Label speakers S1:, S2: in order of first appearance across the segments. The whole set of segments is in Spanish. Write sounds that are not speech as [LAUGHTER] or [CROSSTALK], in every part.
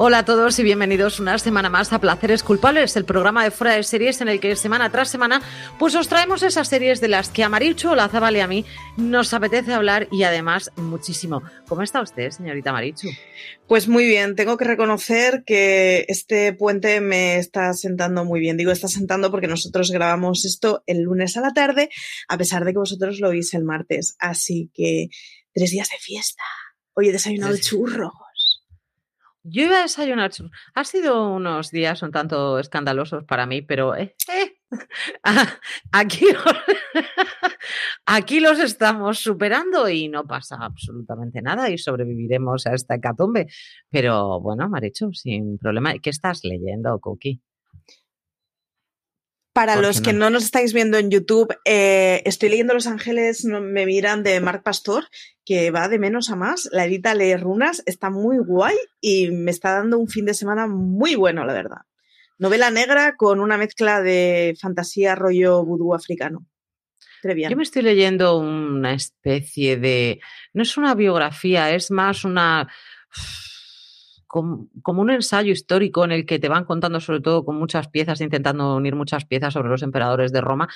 S1: Hola a todos y bienvenidos una semana más a Placeres Culpables, el programa de fuera de series en el que semana tras semana pues os traemos esas series de las que a Marichu, la Zabal y a mí nos apetece hablar y además muchísimo. ¿Cómo está usted, señorita Marichu?
S2: Pues muy bien, tengo que reconocer que este puente me está sentando muy bien. Digo, está sentando porque nosotros grabamos esto el lunes a la tarde, a pesar de que vosotros lo oís el martes. Así que tres días de fiesta. Hoy he desayunado churro.
S1: Yo iba a desayunar. Ha sido unos días un tanto escandalosos para mí, pero eh, eh, [LAUGHS] aquí, [LAUGHS] aquí los estamos superando y no pasa absolutamente nada y sobreviviremos a esta hecatombe. Pero bueno, Marichu, sin problema. ¿Qué estás leyendo, Cookie?
S2: Para los que no nos estáis viendo en YouTube, eh, estoy leyendo Los Ángeles me miran de Marc Pastor, que va de menos a más. La edita lee runas, está muy guay y me está dando un fin de semana muy bueno, la verdad. Novela negra con una mezcla de fantasía rollo vudú africano.
S1: Yo me estoy leyendo una especie de. No es una biografía, es más una como, un ensayo histórico en el que te van contando sobre todo con muchas piezas, intentando unir muchas piezas sobre los emperadores de Roma.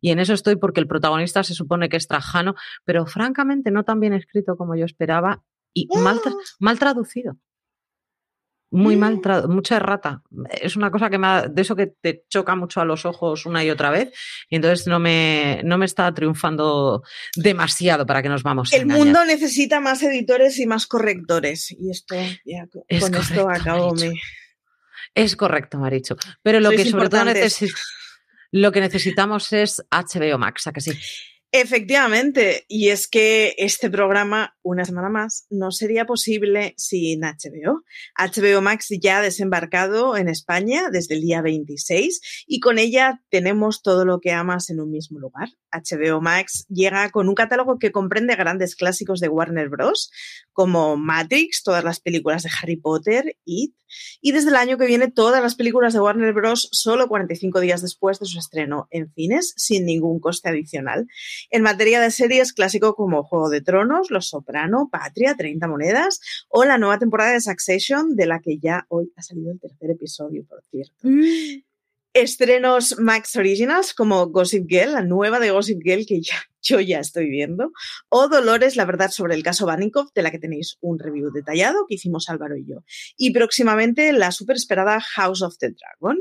S1: Y en eso estoy porque el protagonista se supone que es Trajano, pero francamente no tan bien escrito como yo esperaba y mal, mal traducido muy mal, mm. mucha errata. Es una cosa que me de eso que te choca mucho a los ojos una y otra vez, y entonces no me, no me está triunfando demasiado para que nos vamos.
S2: El mundo necesita más editores y más correctores, y esto, ya, con esto acabo me...
S1: Es correcto, Maricho. Pero lo que sobre todo lo que necesitamos es HBO Max, ¿a que sí?
S2: Efectivamente, y es que este programa, una semana más, no sería posible sin HBO. HBO Max ya ha desembarcado en España desde el día 26 y con ella tenemos todo lo que amas en un mismo lugar. HBO Max llega con un catálogo que comprende grandes clásicos de Warner Bros., como Matrix, todas las películas de Harry Potter, It, y desde el año que viene todas las películas de Warner Bros. solo 45 días después de su estreno en cines, sin ningún coste adicional. En materia de series, clásico como Juego de Tronos, Los Soprano, Patria, 30 monedas o la nueva temporada de Succession, de la que ya hoy ha salido el tercer episodio, por cierto. Mm. Estrenos Max Originals como Gossip Girl, la nueva de Gossip Girl que [LAUGHS] yo ya estoy viendo, o Dolores, la verdad sobre el caso Vanikov, de la que tenéis un review detallado que hicimos Álvaro y yo. Y próximamente la super esperada House of the Dragon.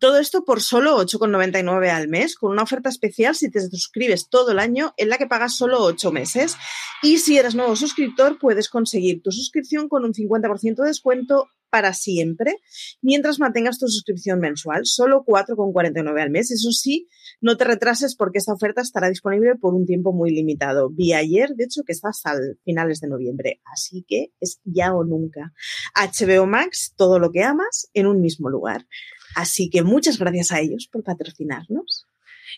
S2: Todo esto por solo 8,99 al mes, con una oferta especial si te suscribes todo el año, en la que pagas solo 8 meses. Y si eres nuevo suscriptor, puedes conseguir tu suscripción con un 50% de descuento para siempre mientras mantengas tu suscripción mensual, solo 4,49 al mes. Eso sí, no te retrases porque esta oferta estará disponible por un tiempo muy limitado. Vi ayer, de hecho, que está hasta finales de noviembre, así que es ya o nunca. HBO Max, todo lo que amas en un mismo lugar. Así que muchas gracias a ellos por patrocinarnos.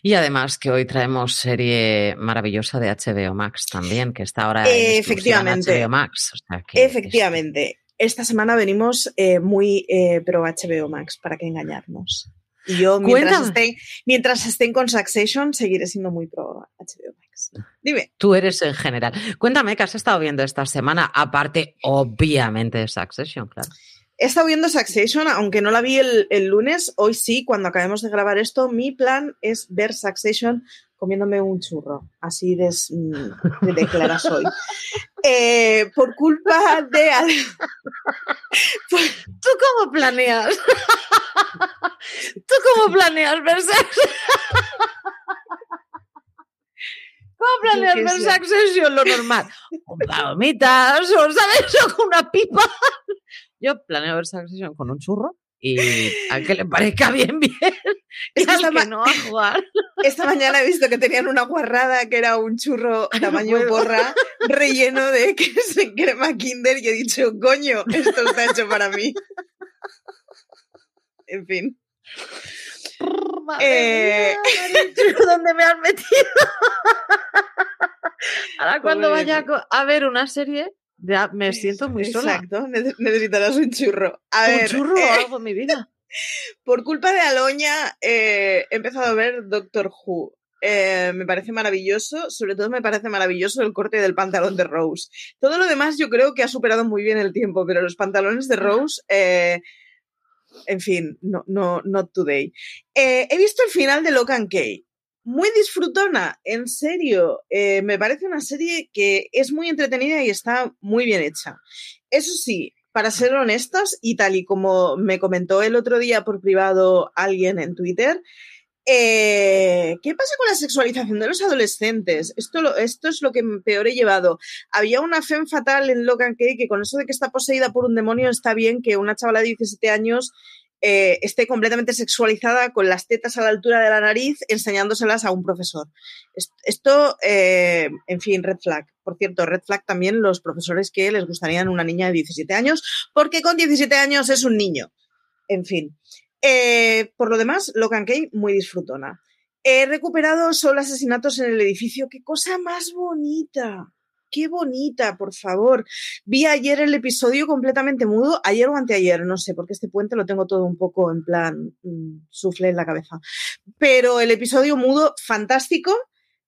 S1: Y además que hoy traemos serie maravillosa de HBO Max también, que está ahora en
S2: Efectivamente.
S1: HBO Max.
S2: Efectivamente. Esta semana venimos eh, muy eh, pro HBO Max, para que engañarnos. Y yo, mientras estén, mientras estén, con Succession, seguiré siendo muy pro HBO Max. Dime.
S1: Tú eres en general. Cuéntame qué has estado viendo esta semana, aparte, obviamente, de Succession, claro.
S2: He estado viendo Succession, aunque no la vi el, el, lunes, hoy sí, cuando acabemos de grabar esto, mi plan es ver Succession comiéndome un churro, así de, mm, de clara soy. Eh, por culpa de...
S1: ¿Tú cómo planeas? ¿Tú cómo planeas ver ¿Cómo planeas ver Succession? Lo normal. Con palomitas, o ¿sabes? O [LAUGHS] con una pipa. Yo planeo ver Succession con un churro y a que le parezca bien, bien. [LAUGHS] Y esta, que no a jugar.
S2: esta mañana he visto que tenían una guarrada que era un churro tamaño porra relleno de [LAUGHS] queso crema Kinder y he dicho, coño, esto está hecho para mí. En fin.
S1: Madre eh... ¿dónde me has metido? [LAUGHS] Ahora cuando vaya a ver una serie, ya me siento muy sola.
S2: Exacto, necesitarás un churro.
S1: un churro o eh, algo en mi vida. [LAUGHS]
S2: Por culpa de Aloña eh, he empezado a ver Doctor Who. Eh, me parece maravilloso, sobre todo me parece maravilloso el corte del pantalón de Rose. Todo lo demás yo creo que ha superado muy bien el tiempo, pero los pantalones de Rose, eh, en fin, no, no, not today. Eh, he visto el final de Locan Key. Muy disfrutona, en serio. me parece una serie que es muy entretenida y está muy bien hecha. Eso sí, para ser honestos, y tal y como me comentó el otro día por privado alguien en Twitter, eh, ¿Qué pasa con la sexualización de los adolescentes? Esto, esto es lo que peor he llevado. Había una fe fatal en Logan Kay que con eso de que está poseída por un demonio está bien que una chavala de 17 años eh, esté completamente sexualizada con las tetas a la altura de la nariz enseñándoselas a un profesor. Esto, eh, en fin, red flag. Por cierto, red flag también los profesores que les gustarían una niña de 17 años, porque con 17 años es un niño. En fin. Eh, por lo demás, Logan Kay, muy disfrutona. He recuperado solo asesinatos en el edificio. ¡Qué cosa más bonita! ¡Qué bonita, por favor! Vi ayer el episodio completamente mudo, ayer o anteayer, no sé, porque este puente lo tengo todo un poco en plan mm, sufle en la cabeza. Pero el episodio mudo, fantástico.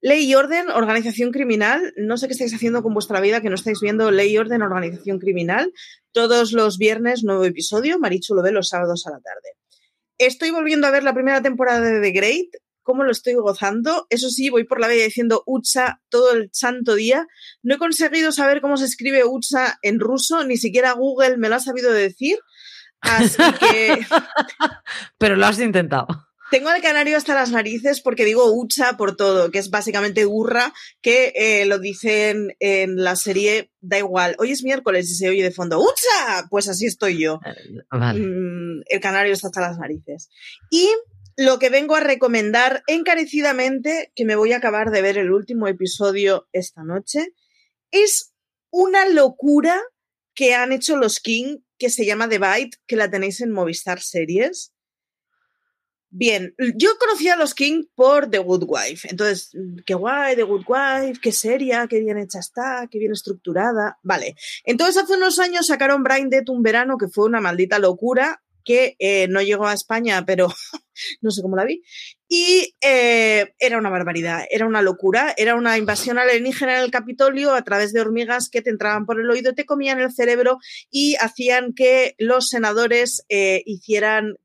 S2: Ley y Orden, Organización Criminal. No sé qué estáis haciendo con vuestra vida que no estáis viendo Ley y Orden, Organización Criminal. Todos los viernes, nuevo episodio. Marichu lo ve los sábados a la tarde. Estoy volviendo a ver la primera temporada de The Great. ¿Cómo lo estoy gozando? Eso sí, voy por la vida diciendo Utsa todo el santo día. No he conseguido saber cómo se escribe Utsa en ruso, ni siquiera Google me lo ha sabido decir. Así que. [LAUGHS]
S1: Pero lo has intentado.
S2: Tengo al canario hasta las narices porque digo Ucha por todo, que es básicamente burra, que eh, lo dicen en la serie, da igual, hoy es miércoles y se oye de fondo, ¡Ucha! Pues así estoy yo. Eh, mm, el canario está hasta las narices. Y lo que vengo a recomendar encarecidamente, que me voy a acabar de ver el último episodio esta noche, es una locura que han hecho los King, que se llama The Bite, que la tenéis en Movistar Series Bien, yo conocía a los King por The Good Wife. Entonces, qué guay, The Good Wife, qué seria, qué bien hecha está, qué bien estructurada. Vale. Entonces, hace unos años sacaron Brain Dead un verano que fue una maldita locura que eh, no llegó a España, pero [LAUGHS] no sé cómo la vi. Y eh, era una barbaridad, era una locura, era una invasión alienígena en el Capitolio a través de hormigas que te entraban por el oído, te comían el cerebro y hacían que los senadores eh, hicieran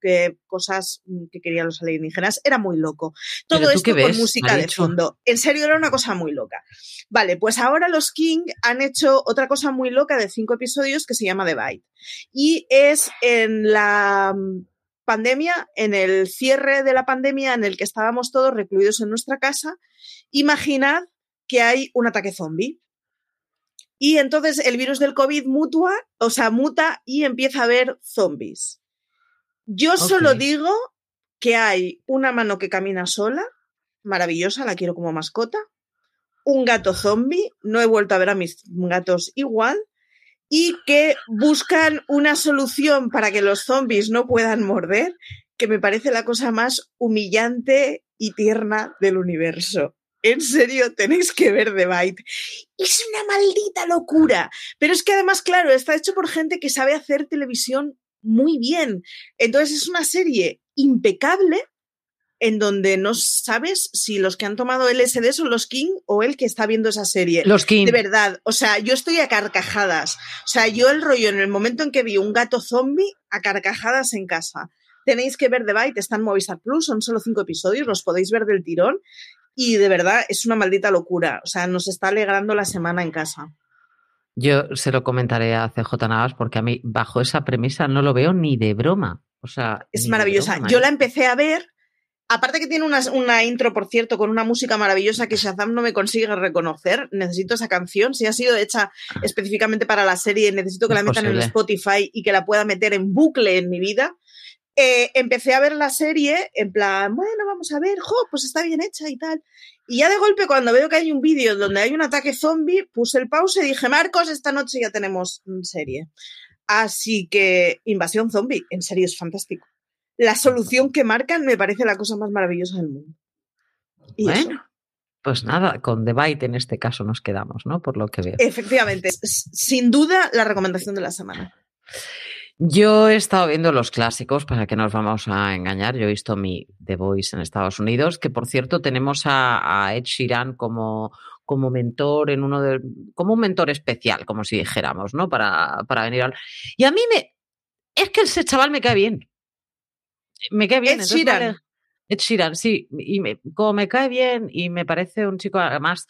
S2: cosas que querían los alienígenas. Era muy loco. Todo esto con música de fondo. En serio, era una cosa muy loca. Vale, pues ahora los King han hecho otra cosa muy loca de cinco episodios que se llama The Bite. Y es en la pandemia, en el cierre de la pandemia en el que estábamos todos recluidos en nuestra casa, imaginad que hay un ataque zombie. Y entonces el virus del COVID mutua, o sea, muta y empieza a haber zombies. Yo solo digo que hay una mano que camina sola, maravillosa, la quiero como mascota, un gato zombie, no he vuelto a ver a mis gatos igual, y que buscan una solución para que los zombies no puedan morder, que me parece la cosa más humillante y tierna del universo. En serio, tenéis que ver The Bite. Es una maldita locura. Pero es que además, claro, está hecho por gente que sabe hacer televisión muy bien. Entonces es una serie impecable en donde no sabes si los que han tomado LSD son los King o el que está viendo esa serie.
S1: Los King.
S2: De verdad, o sea, yo estoy a carcajadas. O sea, yo el rollo en el momento en que vi un gato zombie, a carcajadas en casa. Tenéis que ver The Bite, está en Movistar Plus, son solo cinco episodios, los podéis ver del tirón. Y de verdad, es una maldita locura. O sea, nos está alegrando la semana en casa.
S1: Yo se lo comentaré a CJ Navas porque a mí, bajo esa premisa, no lo veo ni de broma. O sea,
S2: es maravillosa. Yo ¿eh? la empecé a ver Aparte que tiene una, intro, por cierto, con una música maravillosa que Shazam no me consigue reconocer. Necesito esa canción. Si ha sido hecha específicamente para la serie, necesito que la metan en Spotify y que la pueda meter en bucle en mi vida. Eh, empecé a ver la serie en plan, bueno, vamos a ver, jo, pues está bien hecha y tal. Y ya de golpe, cuando veo que hay un vídeo donde hay un ataque zombie, puse el pause y dije, Marcos, esta noche ya tenemos serie. Así que, Invasión Zombie, en serio es fantástico. La solución que marcan me parece la cosa más maravillosa del mundo.
S1: bueno, pues nada, con The Bite en este caso nos quedamos, ¿no? Por lo que veo.
S2: Efectivamente, sin duda la recomendación de la semana.
S1: Yo he estado viendo los clásicos, para que nos vamos a engañar. Yo he visto mi The Voice en Estados Unidos, que por cierto tenemos a, Ed Sheeran como, como mentor en uno de, como un mentor especial, como si dijéramos, ¿no? Para, para venir al. Y a mí me. Es que ese chaval me cae bien. Me cae bien.
S2: Ed Sheeran.
S1: Ed Sheeran, sí. Y me, como me cae bien y me parece un chico, además,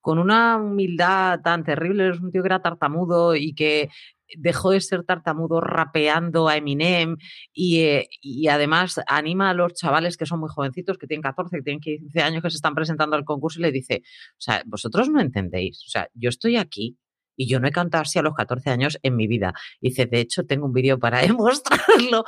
S1: con una humildad tan terrible, es un tío que era tartamudo y que dejó de ser tartamudo rapeando a Eminem eh, y, además anima a los chavales que son muy jovencitos, que tienen 14, que tienen 15 años, que se están presentando al concurso y le dice, o sea, vosotros no entendéis, o sea, yo estoy aquí y yo no he cantado así a los 14 años en mi vida. dice, de hecho, tengo un vídeo para [LAUGHS] demostrarlo.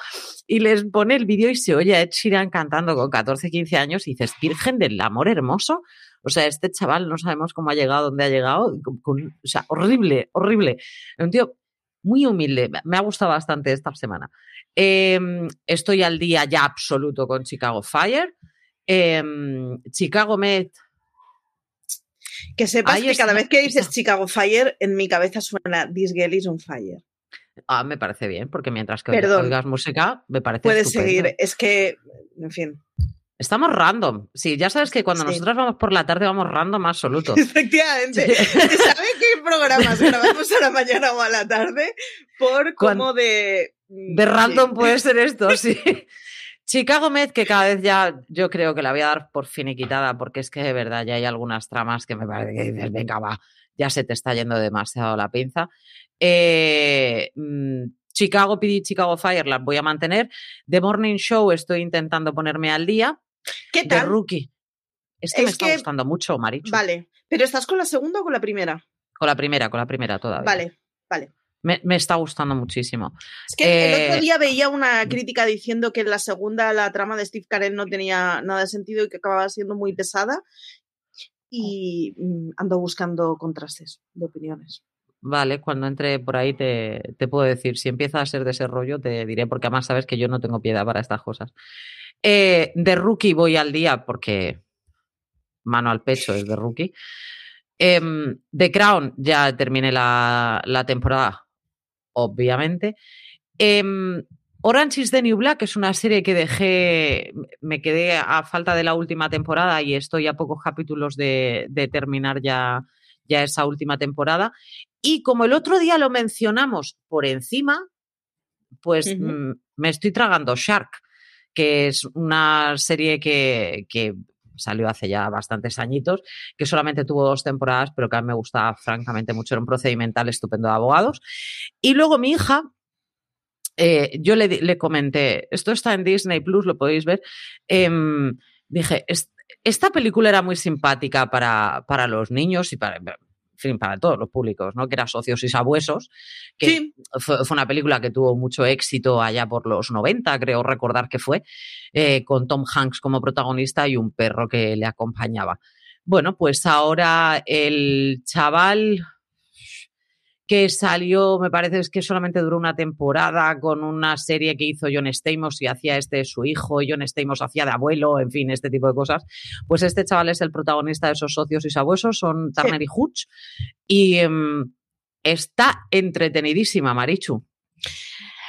S1: Y les pone el vídeo y se oye a Ed Sheeran cantando con 14, 15 años y dices, Virgen del Amor Hermoso. O sea, este chaval no sabemos cómo ha llegado, dónde ha llegado. o sea, horrible, horrible. Un tío muy humilde. Me ha gustado bastante esta semana. Em, estoy al día ya absoluto con Chicago Fire. Em, Chicago Med.
S2: Que sepas que cada vez que dices [LAUGHS] Chicago Fire, en mi cabeza suena This Girl is on Fire.
S1: Ah, me parece bien, porque mientras que oigas música, me parece
S2: Puedes seguir, es que, en fin.
S1: Estamos random. Sí, ya sabes que cuando nosotros vamos por la tarde vamos random absoluto. [LAUGHS]
S2: Efectivamente. [LAUGHS] ¿Sabes qué programas grabamos a la mañana o a la tarde? Por como de.
S1: Mm, de random puede ser esto, sí. Chicago Med, que cada vez ya yo creo que la voy a dar por finiquitada, porque es que de verdad ya hay algunas tramas que me parece que dices, venga, va, ya se te está yendo demasiado la pinza. Eh, mm, Chicago PD, Chicago Fire las voy a mantener. The Morning Show estoy intentando ponerme al día.
S2: ¿Qué tal?
S1: Rookie. Es que me está gustando mucho, Marichu.
S2: Vale. ¿Pero estás con la segunda o con la primera?
S1: Con la primera, con la primera todavía.
S2: Vale, vale.
S1: Me, está gustando muchísimo.
S2: Es que el otro eh, día veía una crítica diciendo que en la segunda la trama de Steve Carell no tenía nada de sentido y que acababa siendo muy pesada. Y mm, ando buscando contrastes de opiniones.
S1: Vale, cuando entre por ahí te, te, puedo decir. Si empieza a ser de ese rollo, te diré, porque además sabes que yo no tengo piedad para estas cosas. Eh, de rookie voy al día porque mano al pecho es de rookie. Em, The Crown ya terminé la, temporada, obviamente. Eh, Orange is the New Black es una serie que dejé, me quedé a falta de la última temporada y estoy a pocos capítulos de, terminar ya, ya esa última temporada. Y como el otro día lo mencionamos por encima, pues mm, me estoy tragando Shark que es una serie que, salió hace ya bastantes añitos, que solamente tuvo dos temporadas, pero que a mí me gustaba francamente mucho. Era un procedimental estupendo de abogados. Y luego mi hija, eh, yo le, comenté, esto está en Disney Plus, lo podéis ver. Em, dije, esta película era muy simpática para, para los niños y para, fin, para todos los públicos, ¿no? Que era Socios y Sabuesos, que fue, una película que tuvo mucho éxito allá por los 90, creo recordar que fue, eh, con Tom Hanks como protagonista y un perro que le acompañaba. Bueno, pues ahora el chaval, que salió, me parece es que solamente duró una temporada con una serie que hizo John Stamos y hacía este su hijo, John Stamos hacía de abuelo, en fin, este tipo de cosas. Pues este chaval es el protagonista de esos socios y sabuesos, son Turner y Hutch, y em, está entretenidísima, Marichu.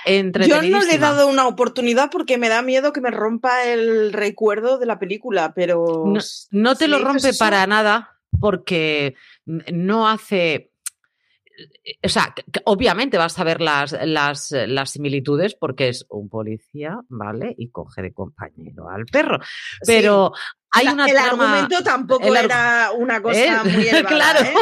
S2: Yo no le he dado una oportunidad porque me da miedo que me rompa el recuerdo de la película, pero...
S1: No, te lo rompe para nada porque no hace o sea, obviamente vas a ver las, las, las, similitudes porque es un policía, ¿vale? Y coge de compañero al perro. Pero hay una
S2: El argumento tampoco era una cosa muy [LAUGHS] elevada, Claro. ¿eh?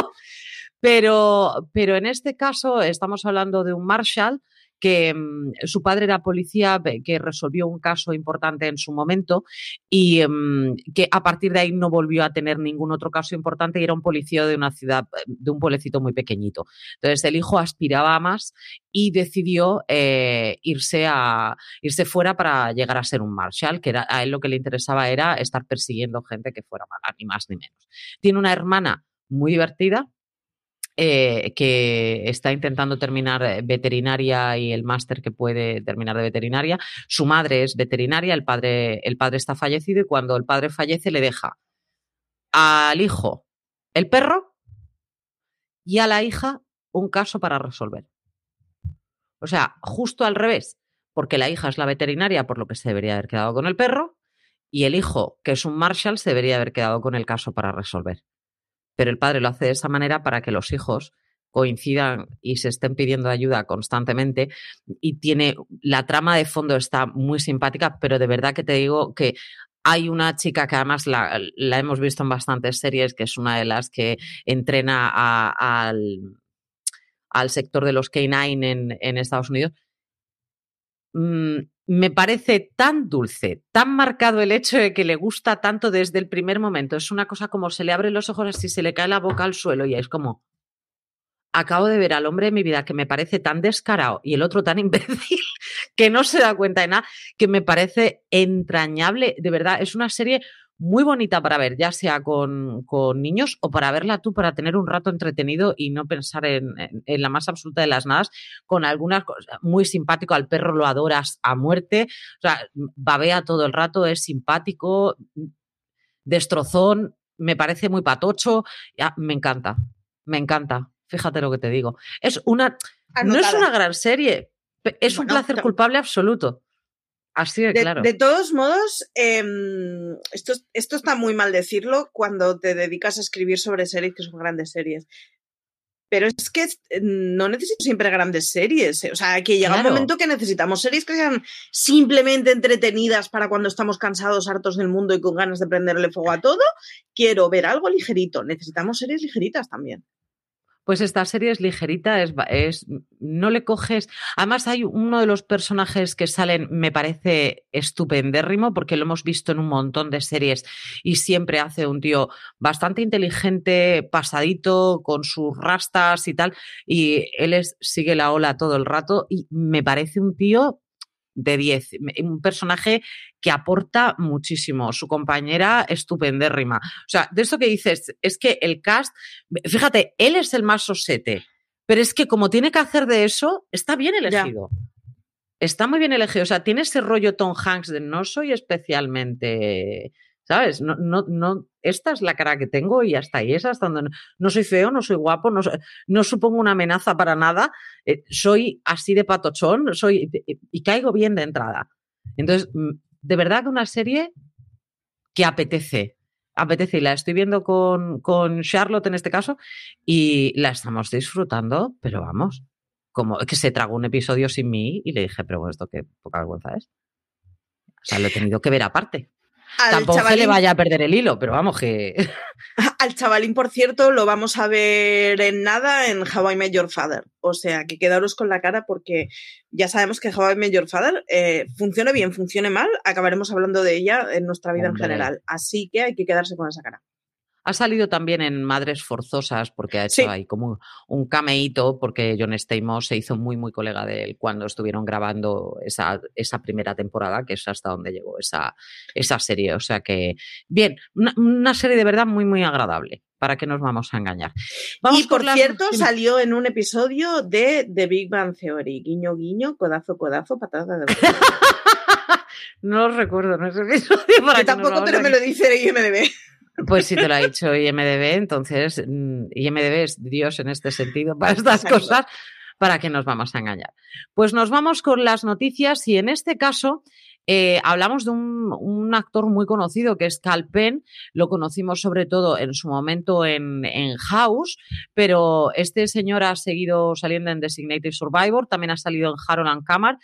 S1: Pero, pero en este caso estamos hablando de un Marshall que mm, su padre era policía, que resolvió un caso importante en su momento y mm, que a partir de ahí no volvió a tener ningún otro caso importante y era un policía de una ciudad, de un pueblecito muy pequeñito. Entonces el hijo aspiraba a más y decidió eh, irse, a, irse fuera para llegar a ser un marshal, que era, a él lo que le interesaba era estar persiguiendo gente que fuera mala, ni más ni menos. Tiene una hermana muy divertida, eh, que está intentando terminar eh, veterinaria y el máster que puede terminar de veterinaria. Su madre es veterinaria, el padre, el padre está fallecido y cuando el padre fallece le deja al hijo el perro y a la hija un caso para resolver. O sea, justo al revés, porque la hija es la veterinaria, por lo que se debería haber quedado con el perro, y el hijo, que es un Marshall, se debería haber quedado con el caso para resolver pero el padre lo hace de esa manera para que los hijos coincidan y se estén pidiendo ayuda constantemente y tiene la trama de fondo está muy simpática, pero de verdad que te digo que hay una chica que además la, hemos visto en bastantes series, que es una de las que entrena al, al, sector de los K9 en, Estados Unidos. Mm, me parece tan dulce, tan marcado el hecho de que le gusta tanto desde el primer momento. Es una cosa como se le abren los ojos así, se le cae la boca al suelo y es como, acabo de ver al hombre de mi vida que me parece tan descarado y el otro tan [LAUGHS] imbécil que no se da cuenta de nada, que me parece entrañable. De verdad, es una serie muy bonita para ver, ya sea con, niños o para verla tú, para tener un rato entretenido y no pensar en, la más absoluta de las nadas, con algunas cosas muy simpático, al perro lo adoras a muerte, o sea, babea todo el rato, es simpático, destrozón, me parece muy patocho, ya, me encanta, me encanta, fíjate lo que te digo. Es una, no es una gran serie, es un placer culpable absoluto. Así de, claro.
S2: De todos modos, em, esto, esto está muy mal decirlo cuando te dedicas a escribir sobre series que son grandes series. Pero es que no necesito siempre grandes series. Eh, o sea, que llega un momento que necesitamos series que sean simplemente entretenidas para cuando estamos cansados, hartos del mundo y con ganas de prenderle fuego a todo. Quiero ver algo ligerito. Necesitamos series ligeritas también.
S1: Pues esta serie es ligerita, es, es, no le coges. Además, hay uno de los personajes que salen, me parece estupendérrimo, porque lo hemos visto en un montón de series y siempre hace un tío bastante inteligente, pasadito, con sus rastas y tal. Y él sigue la ola todo el rato y me parece un tío de 10. Un personaje que aporta muchísimo. Su compañera estupendérrima. O sea, de eso que dices, es que el cast, fíjate, él es el más sosete, pero es que como tiene que hacer de eso, está bien elegido. Está muy bien elegido. O sea, tiene ese rollo Tom Hanks de no soy especialmente ¿Sabes? No, no, no, esta es la cara que tengo y hasta ahí es hasta donde no, soy feo, no soy guapo, no, supongo una amenaza para nada, eh, soy así de patochón, soy y caigo bien de entrada. Entonces, mm, de verdad que una serie que apetece, apetece y la estoy viendo con, con Charlotte en este caso y la estamos disfrutando, pero vamos, como que se tragó un episodio sin mí y le dije, pero bueno, esto qué poca vergüenza es. O sea, lo he tenido que ver aparte. Tampoco chavalín, le vaya a perder el hilo, pero vamos que. [LAUGHS]
S2: Al chavalín, por cierto, lo vamos a ver en nada en How I Met Your Father. O sea, que quedaros con la cara porque ya sabemos que How I Met Your Father eh, funcione bien, funcione mal, acabaremos hablando de ella en nuestra vida en general. Así que hay que quedarse con esa cara.
S1: Ha salido también en Madres Forzosas porque ha hecho ahí como un cameíto porque John Stamos se hizo muy, muy colega de él cuando estuvieron grabando esa, esa primera temporada, que es hasta donde llegó esa, esa serie. O sea que, bien, una, serie de verdad muy, muy agradable. ¿Para qué nos vamos a engañar?
S2: y por, cierto, salió en un episodio de The Big Bang Theory. Guiño, guiño, codazo, codazo, patada de... [LAUGHS]
S1: no lo recuerdo, no sé episodio.
S2: Para tampoco, pero me lo dice IMDB.
S1: Pues si te lo ha dicho IMDB, entonces mm, IMDB es Dios en este sentido para estas cosas, para que nos vamos a engañar. Pues nos vamos con las noticias y en este caso eh, hablamos de un, actor muy conocido que es Cal Penn, lo conocimos sobre todo en su momento en, en, House, pero este señor ha seguido saliendo en Designated Survivor, también ha salido en Harold and Camar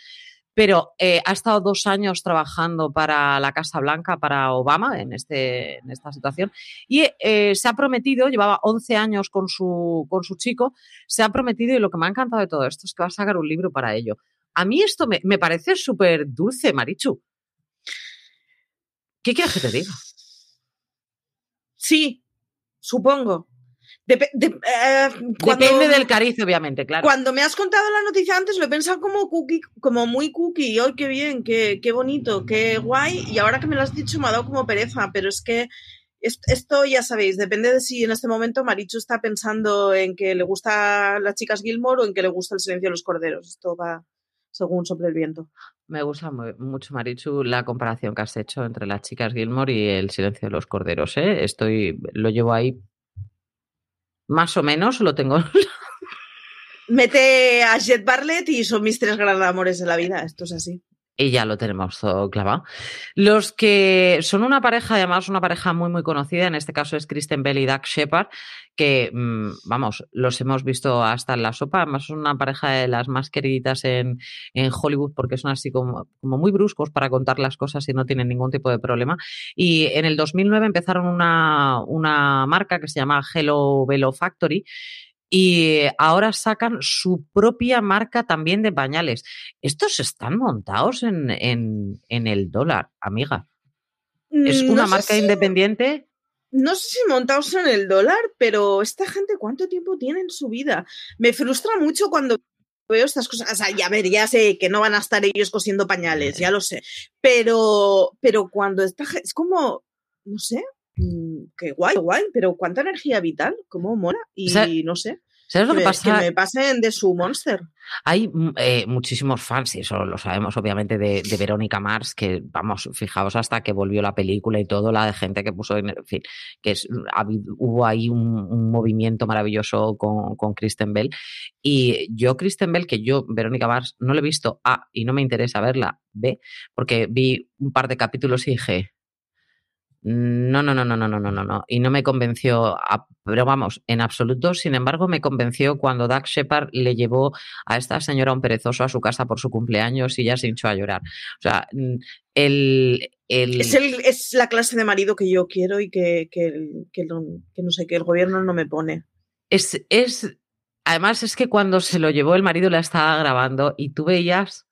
S1: pero eh, ha estado dos años trabajando para la Casa Blanca, para Obama, en, este, en esta situación, y eh, se ha prometido, llevaba 11 años con su, con su chico, se ha prometido, y lo que me ha encantado de todo esto es que va a sacar un libro para ello. A mí esto me, me parece súper dulce, Marichu. ¿Qué quieres que te diga?
S2: Sí, supongo.
S1: Eh, Depende del cariz, obviamente, claro.
S2: Cuando me has contado la noticia antes, lo he pensado como cookie, como muy cookie. ¡Ay, qué bien! Qué, qué bonito! ¡Qué guay! Y ahora que me lo has dicho, me ha dado como pereza. Pero es que Esto ya sabéis, depende de si en este momento Marichu está pensando en que le gusta las chicas Gilmore o en que le gusta el silencio de los corderos. Esto va según sobre el viento.
S1: Me gusta mucho, Marichu, la comparación que has hecho entre las chicas Gilmore y el silencio de los corderos. ¿eh? Estoy, lo llevo ahí más o menos, lo tengo. [LAUGHS]
S2: Mete a Jet Barlett y son mis tres grandes amores de la vida. Esto es así.
S1: Y ya lo tenemos todo clavado. Los que son una pareja, además una pareja muy, muy conocida, en este caso es Kristen Bell y Doug Shepard, que, mm, vamos, los hemos visto hasta en la sopa, además son una pareja de las más queridas en, en Hollywood porque son así como, como, muy bruscos para contar las cosas y no tienen ningún tipo de problema. Y en el 2009 empezaron una, una marca que se llama Hello Velo Factory y ahora sacan su propia marca también de pañales. Estos están montados en, en, el dólar, amiga. ¿Es mm, una marca independiente?
S2: No sé si montados en el dólar, pero esta gente, ¿cuánto tiempo tiene en su vida? Me frustra mucho cuando veo estas cosas. O sea, ya ver, ya sé que no van a estar ellos cosiendo pañales, ya lo sé. Pero, pero cuando esta gente, es como, no sé, qué guay, guay, pero cuánta energía vital, cómo mola. Y no sé.
S1: ¿Sabes lo que, pasa?
S2: Que me pasen de su monster.
S1: Hay mm, eh, muchísimos fans, y eso lo sabemos obviamente, de, Verónica Mars, que vamos, fijaos hasta que volvió la película y todo, la de gente que puso, en fin, que es, hubo ahí un, movimiento maravilloso con, con, Kristen Bell. Y yo, Kristen Bell, que yo, Verónica Mars, no la he visto A y no me interesa verla B, porque vi un par de capítulos y dije, no, no, no, no, no, no, no, no, Y no me convenció, pero vamos, en absoluto. Sin embargo, me convenció cuando Doug Shepard le llevó a esta señora un perezoso a su casa por su cumpleaños y ya se hinchó a llorar. O sea, mm,
S2: el. el... Es, la clase de marido que yo quiero y que, que, que, no, sé, que el gobierno no me pone.
S1: Es, es. Además, es que cuando se lo llevó el marido la estaba grabando y tú veías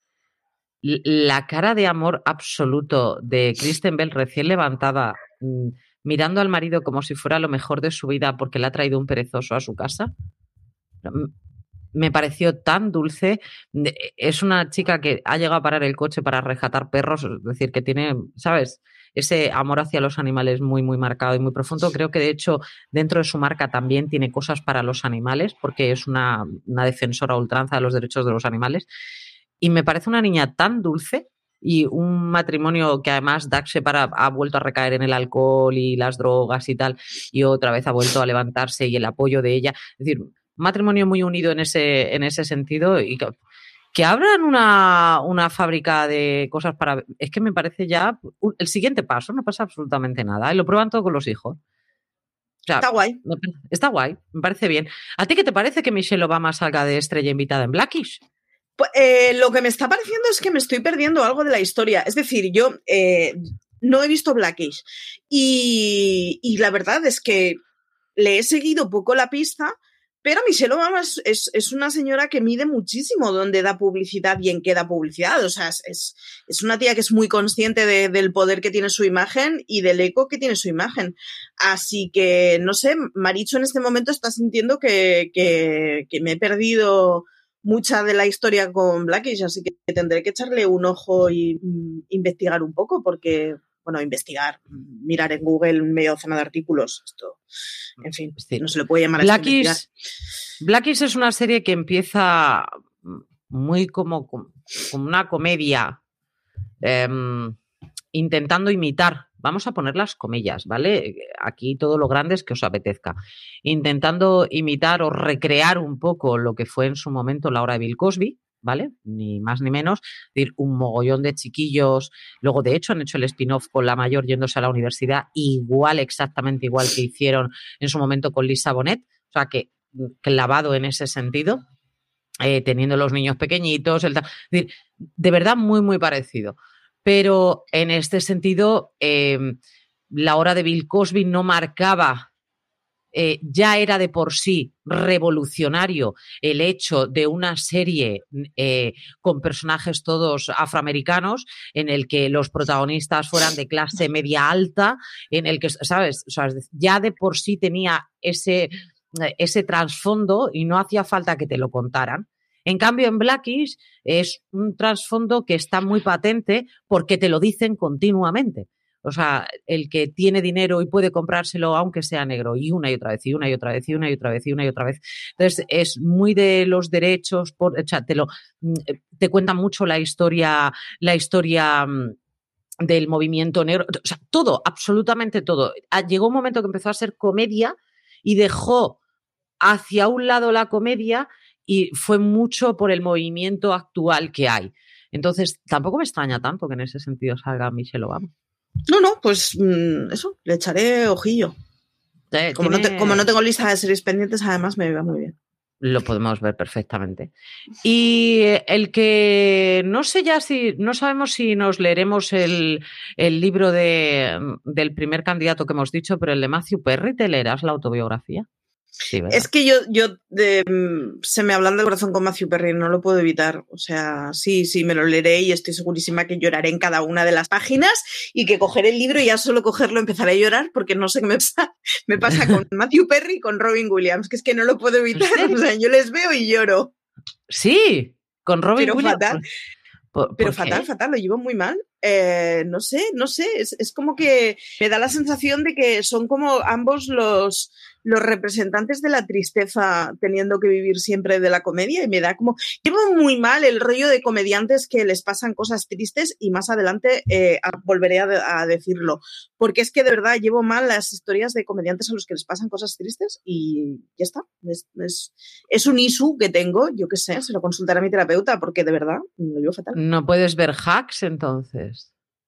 S1: la cara de amor absoluto de Kristen Bell recién levantada, mm, mirando al marido como si fuera lo mejor de su vida porque le ha traído un perezoso a su casa, me pareció tan dulce. Es una chica que ha llegado a parar el coche para rescatar perros, es decir, que tiene, ¿sabes? Ese amor hacia los animales muy, muy marcado y muy profundo. Creo que de hecho dentro de su marca también tiene cosas para los animales porque es una, una defensora ultranza de los derechos de los animales. Y me parece una niña tan dulce y un matrimonio que además Doug Shepard ha, vuelto a recaer en el alcohol y las drogas y tal, y otra vez ha vuelto a levantarse y el apoyo de ella. Es decir, un matrimonio muy unido en ese, en ese sentido y que, abran una, una, fábrica de cosas para... Es que me parece ya el siguiente paso, no pasa absolutamente nada. Y lo prueban todo con los hijos.
S2: está guay.
S1: Está guay, me parece bien. ¿A ti qué te parece que Michelle Obama salga de estrella invitada en Blackish?
S2: Eh, lo que me está pareciendo es que me estoy perdiendo algo de la historia. Es decir, yo eh, no he visto Blackish y, y, la verdad es que le he seguido poco la pista, pero Michelle Obama es, una señora que mide muchísimo dónde da publicidad y en qué da publicidad. O sea, es, es una tía que es muy consciente del poder que tiene su imagen y del eco que tiene su imagen. Así que, no sé, Maricho en este momento está sintiendo que, que, que me he perdido mucha de la historia con Blackish, así que tendré que echarle un ojo y mm, investigar un poco, porque, bueno, investigar, mirar en Google medio docena de artículos, esto, en fin, no se le puede llamar
S1: Blackish, Blackish es una serie que empieza muy como, como una comedia, em, intentando imitar vamos a poner las comillas, ¿vale? Aquí todo lo grande es que os apetezca. Intentando imitar o recrear un poco lo que fue en su momento la hora de Bill Cosby, ¿vale? Ni más ni menos. Es decir, un mogollón de chiquillos. Luego, de hecho, han hecho el spin-off con la mayor yéndose a la universidad, igual, exactamente igual que hicieron en su momento con Lisa Bonet. O sea, que clavado en ese sentido. Eh, teniendo los niños pequeñitos, es decir, de verdad muy, muy parecido. Pero en este sentido, em, la hora de Bill Cosby no marcaba eh, ya era de por sí revolucionario el hecho de una serie eh, con personajes todos afroamericanos, en el que los protagonistas fueran de clase media alta, en el que, ¿sabes? ya de por sí tenía ese, ese trasfondo y no hacía falta que te lo contaran. En cambio, en Blackish es un trasfondo que está muy patente porque te lo dicen continuamente. O sea, el que tiene dinero y puede comprárselo aunque sea negro, y una y otra vez, y una y otra vez, y una y otra vez, y una y otra vez. Entonces, es muy de los derechos, o sea, te, lo, mm, te cuenta mucho la historia, la historia mm, del movimiento negro, o sea, todo, absolutamente todo. Ah, llegó un momento que empezó a ser comedia y dejó hacia un lado la comedia y fue mucho por el movimiento actual que hay. Entonces, tampoco me extraña tanto que en ese sentido salga Michelle Obama.
S2: No, no, pues mm, eso, le echaré ojillo. Eh, como, no como, no tengo lista de series pendientes, además me va muy bien.
S1: Lo podemos ver perfectamente. Y el que no sé ya si, no sabemos si nos leeremos el, el libro de, del primer candidato que hemos dicho, pero el de Matthew Perry, ¿te leerás la autobiografía?
S2: Es que yo, yo mm, se me hablan de corazón con Matthew Perry, no lo puedo evitar. O sea, sí, sí, me lo leeré y estoy segurísima que lloraré en cada una de las páginas y que cogeré el libro y ya solo cogerlo empezaré a llorar porque no sé qué me pasa, [LAUGHS] me pasa con [LAUGHS] Matthew Perry y con Robin Williams, que es que no lo puedo evitar. O sea, yo les veo y lloro.
S1: Sí, con Robin Williams.
S2: Fatal. pero fatal, fatal, lo llevo muy mal. Eh, no sé, no sé, es, es, como que me da la sensación de que son como ambos los, los representantes de la tristeza teniendo que vivir siempre de la comedia y me da como, llevo muy mal el rollo de comediantes que les pasan cosas tristes y más adelante eh, volveré a, decirlo, porque es que de verdad llevo mal las historias de comediantes a los que les pasan cosas tristes y ya está, es, es, un isu que tengo, yo qué sé, se lo consultaré a mi terapeuta porque de verdad lo llevo fatal.
S1: No puedes ver hacks entonces.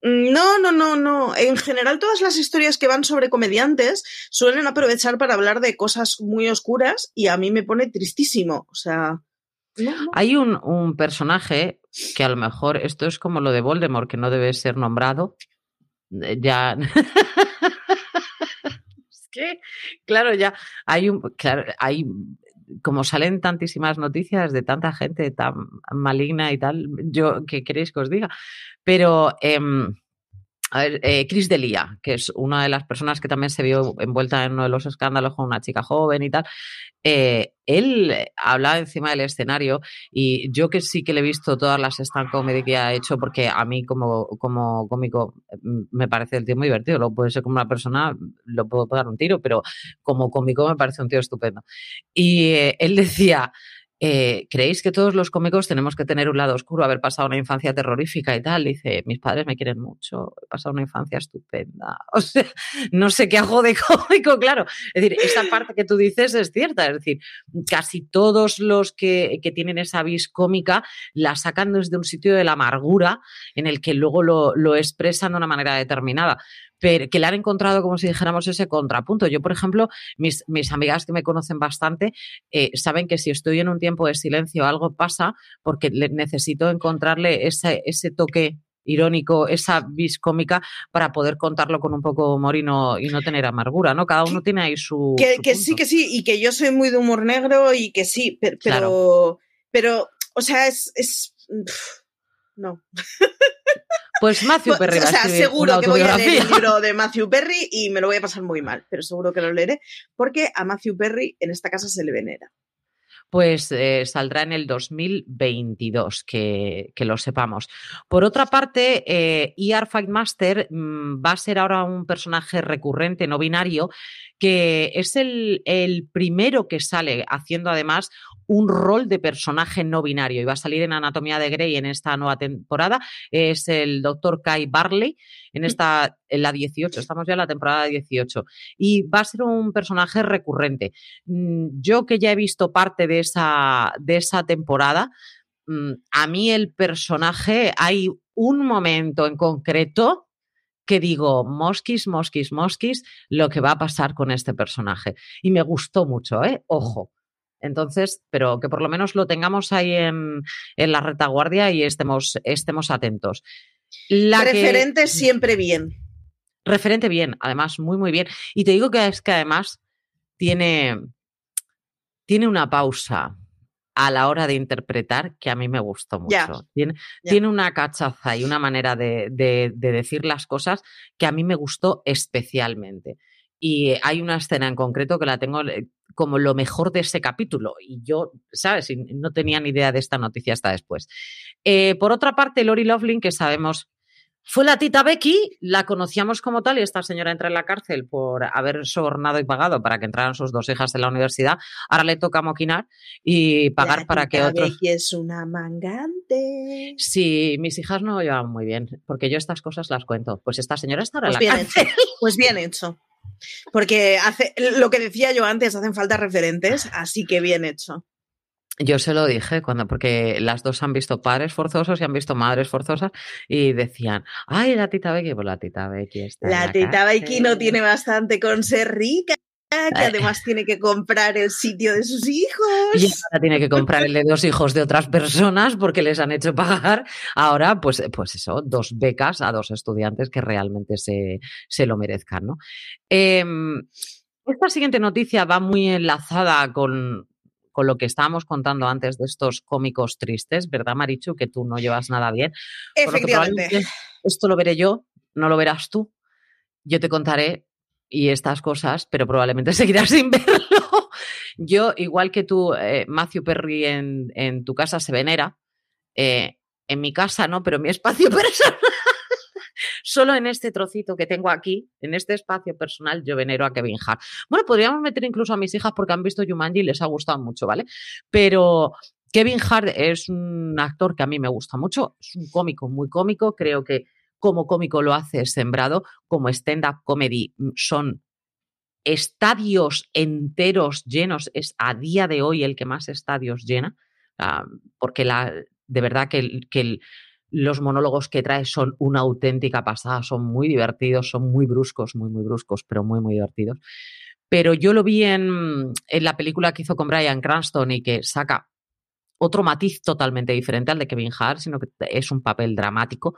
S2: No, no, no, no. En general, todas las historias que van sobre comediantes suelen aprovechar para hablar de cosas muy oscuras y a mí me pone tristísimo. O sea.
S1: Hay un, personaje que a lo mejor esto es como lo de Voldemort, que no debe ser nombrado. Eh, ya. [LAUGHS] es que, claro, ya hay un. Hay como salen tantísimas noticias de tanta gente tan maligna y tal, yo, ¿qué queréis que os diga? Pero, em, a ver, eh, Chris Delia, que es una de las personas que también se vio envuelta en uno de los escándalos con una chica joven y tal, eh, él hablaba encima del escenario y yo que sí que le he visto todas las stand comedy que ha hecho, porque a mí como, como cómico mm, me parece el tío muy divertido, lo puede ser como una persona, lo puedo pegar un tiro, pero como cómico me parece un tío estupendo. Y eh, él decía, eh, ¿creéis que todos los cómicos tenemos que tener un lado oscuro, haber pasado una infancia terrorífica y tal? Dice, mis padres me quieren mucho, he pasado una infancia estupenda. [LAUGHS] O sea, no sé qué hago de cómico, claro. Es decir, esa parte que tú dices es cierta, es decir, casi todos los que, tienen esa vis cómica la sacan desde un sitio de la amargura en el que luego lo, lo expresan de una manera determinada que le han encontrado, como si dijéramos, ese contrapunto. Yo, por ejemplo, mis, mis amigas que me conocen bastante eh, saben que si estoy en un tiempo de silencio algo pasa porque necesito encontrarle ese, ese toque irónico, esa vis cómica para poder contarlo con un poco de humor y no, y no tener amargura, ¿no? Cada uno tiene ahí su...
S2: Que, sí, que sí, y que yo soy muy de humor negro y que sí, pero, pero, o sea, es... es no. [LAUGHS]
S1: Pues Matthew Perry.
S2: o sea, seguro que voy a leer el libro de Matthew Perry y me lo voy a pasar muy mal, pero seguro que lo leeré porque a Matthew Perry en esta casa se le venera.
S1: Pues eh, saldrá en el 2022, que, que, lo sepamos. Por otra parte, eh, ER Fightmaster mm, va a ser ahora un personaje recurrente, no binario, que es el, el primero que sale haciendo además un rol de personaje no binario y va a salir en Anatomía de Grey en esta nueva temporada. Es el doctor Kai Barley en mm. esta, en la 18, estamos ya en la temporada 18 y va a ser un personaje recurrente. Mm, yo que ya he visto parte de esa, de esa temporada, mm, a mí el personaje, hay un momento en concreto que digo, mosquis, mosquis, mosquis, lo que va a pasar con este personaje. Y me gustó mucho, ¿eh? Ojo. Entonces, pero que por lo menos lo tengamos ahí en, la retaguardia y estemos, estemos atentos.
S2: Referente siempre bien.
S1: Referente bien, además, muy, muy bien. Y te digo que es que además tiene, tiene una pausa a la hora de interpretar que a mí me gustó mucho. tiene, tiene, una cachaza y una manera de, de, decir las cosas que a mí me gustó especialmente. Y hay una escena en concreto que la tengo eh, como lo mejor de ese capítulo. Y yo, ¿sabes? No tenía ni idea de esta noticia hasta después. Eh, por otra parte, Lori Loughlin, que sabemos Fue la tita Becky, la conocíamos como tal y esta señora entra en la cárcel por haber sobornado y pagado para que entraran sus dos hijas en la universidad. Ahora le toca moquinar y pagar para que otros.
S2: Becky es una mangante.
S1: Sí, mis hijas no llevan muy bien, porque yo estas cosas las cuento. Pues esta señora está ahora
S2: pues
S1: en la
S2: bien
S1: cárcel.
S2: Hecho. Pues bien hecho. Porque hace lo que decía yo antes, hacen falta referentes, así que bien hecho.
S1: Yo se lo dije cuando, porque las dos han visto padres forzosos y han visto madres forzosas y decían, ay, la tita Becky, pues la tita Becky está.
S2: La,
S1: la
S2: tita Becky no
S1: cárcel".
S2: tiene bastante con ser rica, que
S1: Ay.
S2: además tiene que comprar el sitio de sus hijos.
S1: Y ahora tiene que comprar el de dos hijos de otras personas porque les han hecho pagar. Ahora, pues, pues eso, dos becas a dos estudiantes que realmente se, se lo merezcan, ¿no? Em, esta siguiente noticia va muy enlazada con, con lo que estábamos contando antes de estos cómicos tristes, ¿verdad, Marichu? Que tú no llevas nada bien. Lo
S2: Efectivamente.
S1: esto lo veré yo, no lo verás tú. Yo te contaré y estas cosas, pero probablemente [LAUGHS] seguirás sin verlo. Yo, igual que tú, eh, Matthew Perry en, en tu casa se venera, eh, en mi casa no, pero en mi espacio [LAUGHS] personal. Solo en este trocito que tengo aquí, en este espacio personal, yo venero a Kevin Hart. Bueno, podríamos meter incluso a mis hijas porque han visto Jumanji y les ha gustado mucho, ¿vale? Pero Kevin Hart es un actor que a mí me gusta mucho, es un cómico muy cómico, creo que como cómico lo hace sembrado, como stand-up comedy mm, son estadios enteros llenos, es a día de hoy el que más estadios llena, ah, porque la, de verdad que, el- que el- los monólogos que trae son una auténtica pasada, son muy divertidos, son muy bruscos, muy, muy bruscos, pero muy, muy divertidos. Pero yo lo vi en, en la película que hizo con Brian Cranston y que saca otro matiz totalmente diferente al de Kevin Hart, sino que es un papel dramático,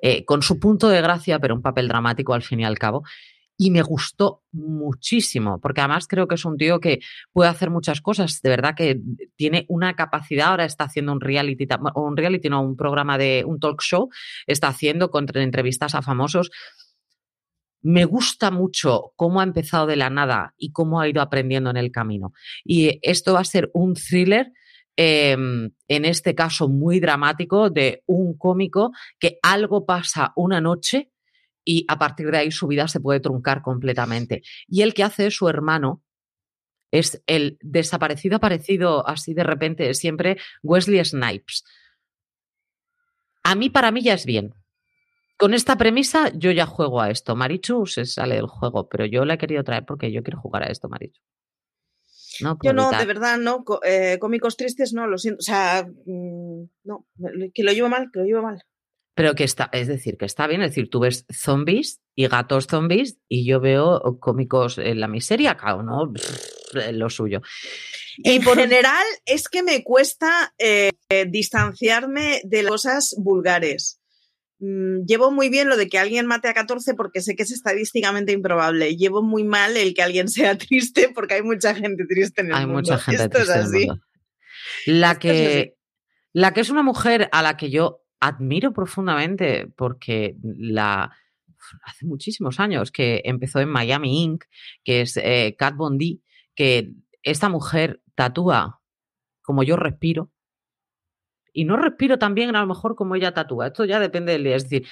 S1: eh, con su punto de gracia, pero un papel dramático al fin y al cabo. Y me gustó muchísimo, porque además creo que es un tío que puede hacer muchas cosas. De verdad que tiene una capacidad. Ahora está haciendo un reality, un reality, no, un programa de un talk show. Está haciendo entrevistas a famosos. Me gusta mucho cómo ha empezado de la nada y cómo ha ido aprendiendo en el camino. Y esto va a ser un thriller eh, en este caso muy dramático, de un cómico que algo pasa una noche y a partir de ahí su vida se puede truncar completamente. Y el que hace es su hermano es el desaparecido aparecido así de repente siempre Wesley Snipes. A mí, para mí ya es bien. Con esta premisa yo ya juego a esto. Marichu se sale del juego, pero yo la he querido traer porque yo quiero jugar a esto, Marichu. No
S2: Yo no,
S1: evitar.
S2: de verdad, no. eh, cómicos tristes, no, lo siento. O sea, mm, no, que lo llevo mal, que lo llevo mal.
S1: Pero que está, es decir, que está bien, es decir, tú ves zombies y gatos zombies y yo veo cómicos en la miseria, uno pff, lo suyo.
S2: En general, es que me cuesta eh, distanciarme de las cosas vulgares. Mm, Llevo muy bien lo de que alguien mate a 14 porque sé que es estadísticamente improbable. Llevo muy mal el que alguien [LAUGHS] sea triste porque hay mucha gente triste en el
S1: Hay
S2: mundo.
S1: mucha gente
S2: Esto es
S1: triste en el
S2: así.
S1: mundo. La
S2: Esto es así.
S1: la que es una mujer a la que yo admiro profundamente porque hace muchísimos años que empezó en Miami Inc., que es eh, Kat Von D, que esta mujer tatúa como yo respiro y no respiro tan bien a lo mejor como ella tatúa. Esto ya depende del día. Es decir,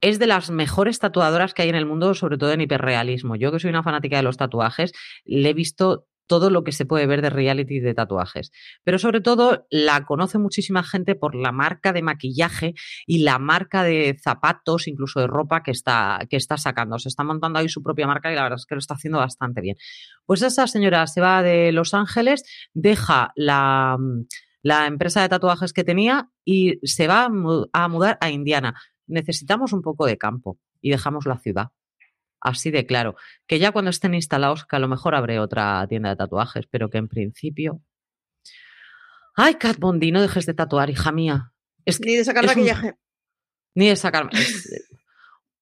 S1: es de las mejores tatuadoras que hay en el mundo, sobre todo en hiperrealismo. Yo que soy una fanática de los tatuajes, le he visto todo lo que se puede ver de reality de tatuajes. Pero sobre todo la conoce muchísima gente por la marca de maquillaje y la marca de zapatos, incluso de ropa que está, que está sacando. Se está montando ahí su propia marca y la verdad es que lo está haciendo bastante bien. Pues esa señora se va de Los Ángeles, deja la, la empresa de tatuajes que tenía y se va a mudar a Indiana. Necesitamos un poco de campo y dejamos la ciudad. Así de claro. Que ya cuando estén instalados, que a lo mejor abre otra tienda de tatuajes, pero que en principio. Ay, Kat Bondi, no dejes de tatuar, hija mía. Es que
S2: Ni de sacar
S1: un-
S2: maquillaje.
S1: ni de sacarme.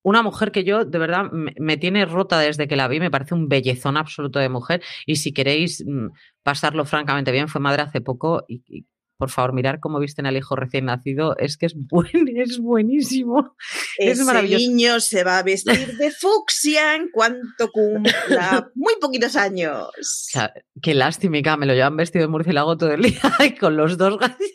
S1: una mujer que yo, de verdad, me, me tiene rota desde que la vi, me parece un bellezón absoluto de mujer. Y si queréis mm, pasarlo francamente bien, fue madre hace poco y, y, por favor, mirar cómo visten al hijo recién nacido, es que es, [LAUGHS] buen, es buenísimo. Es
S2: Ese
S1: maravilloso.
S2: niño se va a vestir de [LAUGHS] fucsia en cuanto cumpla muy poquitos años.
S1: O sea, qué lástima, me lo llevan vestido de murciélago todo el día [LAUGHS] y con los dos gatos.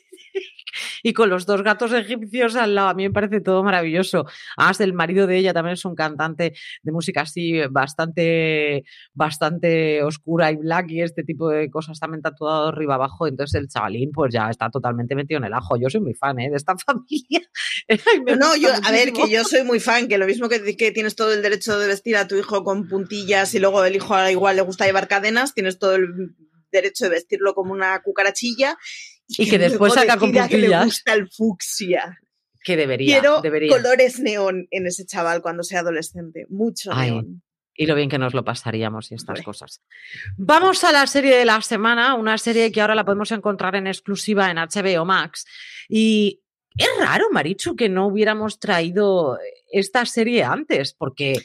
S1: Y con los dos gatos egipcios al lado. A mí me parece todo maravilloso. Además, el marido de ella también es un cantante de música así bastante, bastante oscura y black y este tipo de cosas también tatuado arriba abajo. Entonces el chavalín pues ya está totalmente metido en el ajo. Yo soy muy fan ¿eh? de esta [LAUGHS] familia.
S2: no, yo, a ver, que yo soy muy fan, que lo mismo que, que tienes todo el derecho de vestir a tu hijo con puntillas y luego el hijo igual le gusta llevar cadenas, tienes todo el derecho de vestirlo como una cucarachilla.
S1: Y, que, [LAUGHS] después saca con puntillas.
S2: Que le gusta el fucsia.
S1: Que debería.
S2: Quiero
S1: debería.
S2: colores neón en ese chaval cuando sea adolescente. Mucho neón.
S1: Y lo bien que nos lo pasaríamos y estas cosas. Vamos a la serie de la semana, una serie que ahora la podemos encontrar en exclusiva en HBO Max. Y es raro, Marichu, que no hubiéramos traído esta serie antes, porque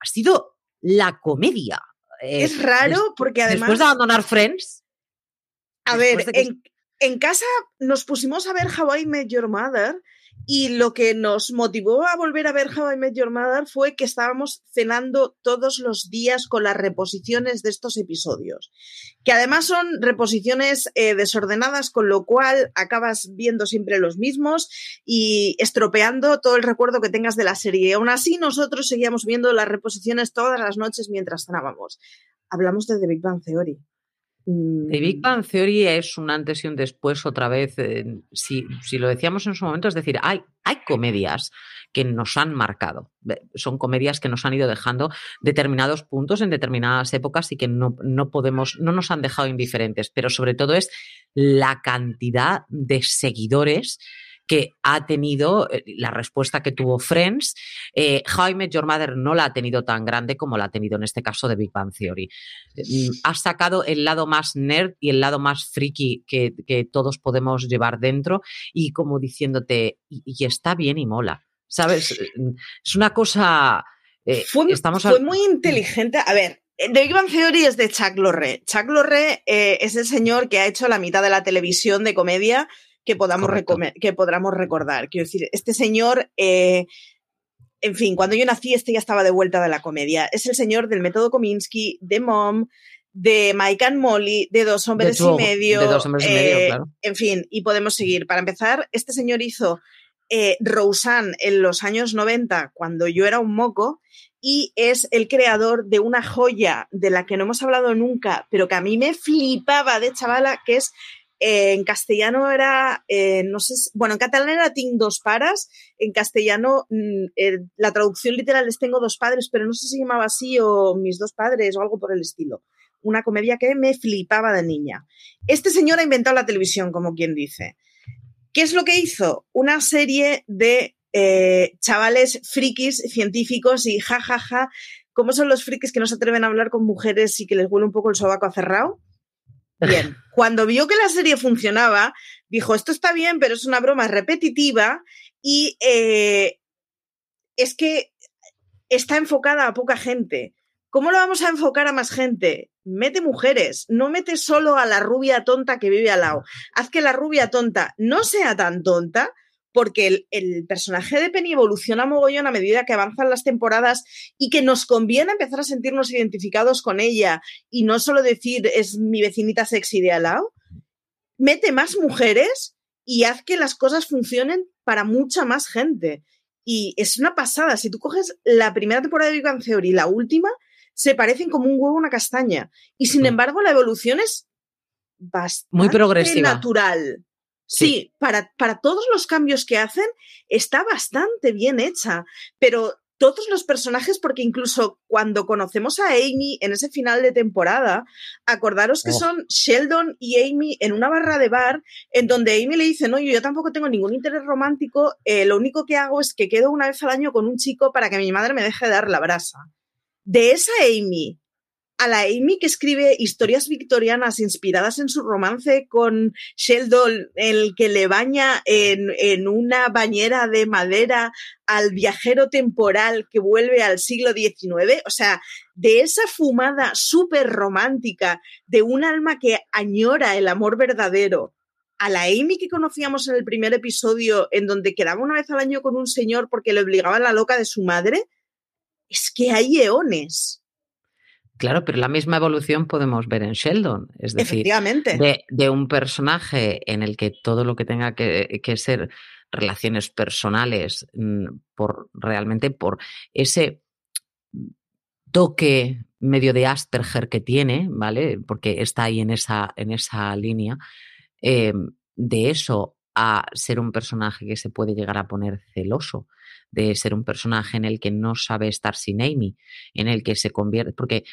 S1: ha sido la comedia.
S2: Eh, es raro porque además...
S1: Después de abandonar Friends...
S2: A ver, en, en, casa nos pusimos a ver How I Your Mother y lo que nos motivó a volver a ver How I Your Mother fue que estábamos cenando todos los días con las reposiciones de estos episodios, que además son reposiciones eh, desordenadas, con lo cual acabas viendo siempre los mismos y estropeando todo el recuerdo que tengas de la serie. Aún así, nosotros seguíamos viendo las reposiciones todas las noches mientras cenábamos. Hablamos de The Big Bang Theory.
S1: The Big. Bang Theory es un antes y un después otra vez. si, lo decíamos en su momento, es decir, hay, hay comedias que nos han marcado. Son comedias que nos han ido dejando determinados puntos en determinadas épocas y que no, no podemos, no nos han dejado indiferentes. Pero sobre todo es la cantidad de seguidores que ha tenido eh, la respuesta que tuvo Friends. Eh, How I Met Your Mother no la ha tenido tan grande como la ha tenido en este caso de Big Bang Theory. Mm, ha sacado el lado más nerd y el lado más friki que, todos podemos llevar dentro y como diciéndote, y, está bien y mola. ¿Sabes? Mm, es una cosa...
S2: Eh, fue, estamos fue muy inteligente. A ver, The Big Bang Theory es de Chuck Lorre. Chuck Lorre es el señor que ha hecho la mitad de la televisión de comedia que podamos, que podamos recordar. Quiero decir, este señor, eh, en fin, cuando yo nací, este ya estaba de vuelta de la comedia. Es el señor del método Kominsky, de Mom, de Mike and Molly, de Dos Hombres y Medio.
S1: De Dos Hombres y Medio,
S2: eh,
S1: claro.
S2: En fin, y podemos seguir. Para empezar, este señor hizo eh, Roseanne en los años 90, cuando yo era un moco, y es el creador de una joya de la que no hemos hablado nunca, pero que a mí me flipaba de chavala, que es eh, en castellano era, eh, no sé, bueno, en catalán era Ting dos paras, en castellano mm, la traducción literal es Tengo dos padres, pero no sé si se llamaba así o Mis dos padres o algo por el estilo. Una comedia que me flipaba de niña. Este señor ha inventado la televisión, como quien dice. ¿Qué es lo que hizo? Una serie de eh, chavales frikis científicos y jajaja. Ja, ja, ¿Cómo son los frikis que no se atreven a hablar con mujeres y que les huele un poco el sobaco cerrado? Bien, [LAUGHS] cuando vio que la serie funcionaba, dijo, esto está bien, pero es una broma repetitiva y eh, es que está enfocada a poca gente. ¿Cómo lo vamos a enfocar a más gente? Mete mujeres, no mete solo a la rubia tonta que vive al lado. Haz que la rubia tonta no sea tan tonta, porque el, personaje de Penny evoluciona mogollón a medida que avanzan las temporadas y que nos conviene empezar a sentirnos identificados con ella y no solo decir es mi vecinita sexy de al lado. Mete más mujeres y haz que las cosas funcionen para mucha más gente. Y es una pasada. Si tú coges la primera temporada de Big Bang Theory y la última, se parecen como un huevo una castaña. Y sin embargo, la evolución es bastante
S1: Muy progresiva.
S2: natural. Sí, para, para todos los cambios que hacen está bastante bien hecha, pero todos los personajes, porque incluso cuando conocemos a Amy en ese final de temporada, acordaros que oh. son Sheldon y Amy en una barra de bar, en donde Amy le dice, no, yo, tampoco tengo ningún interés romántico, eh, lo único que hago es que quedo una vez al año con un chico para que mi madre me deje dar la brasa. De esa Amy a la Amy que escribe historias victorianas inspiradas en su romance con Sheldon, el que le baña en, una bañera de madera al viajero temporal que vuelve al siglo XIX. O sea, de esa fumada súper romántica de un alma que añora el amor verdadero. A la Amy que conocíamos en el primer episodio, en donde quedaba una vez al año con un señor porque le obligaba la loca de su madre, es que hay eones.
S1: Claro, pero la misma evolución podemos ver en Sheldon. Es decir, de, un personaje en el que todo lo que tenga que, ser relaciones personales, mm, por realmente por ese toque medio de Asperger que tiene, ¿vale? Porque está ahí en esa, en esa línea, eh, de eso a ser un personaje que se puede llegar a poner celoso, de ser un personaje en el que no sabe estar sin Amy, en el que se convierte, porque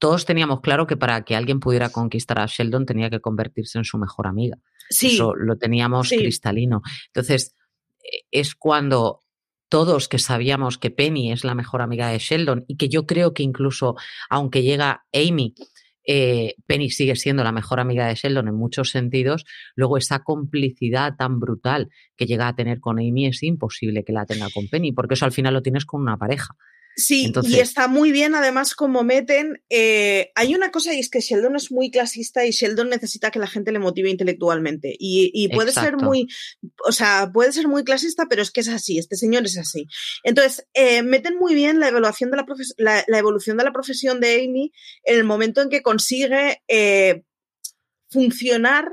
S1: todos teníamos claro que para que alguien pudiera conquistar a Sheldon tenía que convertirse en su mejor amiga. Sí. Eso lo teníamos cristalino. Entonces, e, es cuando todos que sabíamos que Penny es la mejor amiga de Sheldon y que yo creo que incluso aunque llega Amy, eh, Penny sigue siendo la mejor amiga de Sheldon en muchos sentidos, luego esa complicidad tan brutal que llega a tener con Amy es imposible que la tenga con Penny, porque eso al final lo tienes con una pareja.
S2: Sí, y está muy bien además como meten, eh, hay una cosa y es que Sheldon es muy clasista y Sheldon necesita que la gente le motive intelectualmente y, puede ser muy, o sea, puede ser muy clasista, pero es que es así, este señor es así. Entonces, eh, meten muy bien la evaluación de la, la, evolución de la profesión de Amy en el momento en que consigue eh, funcionar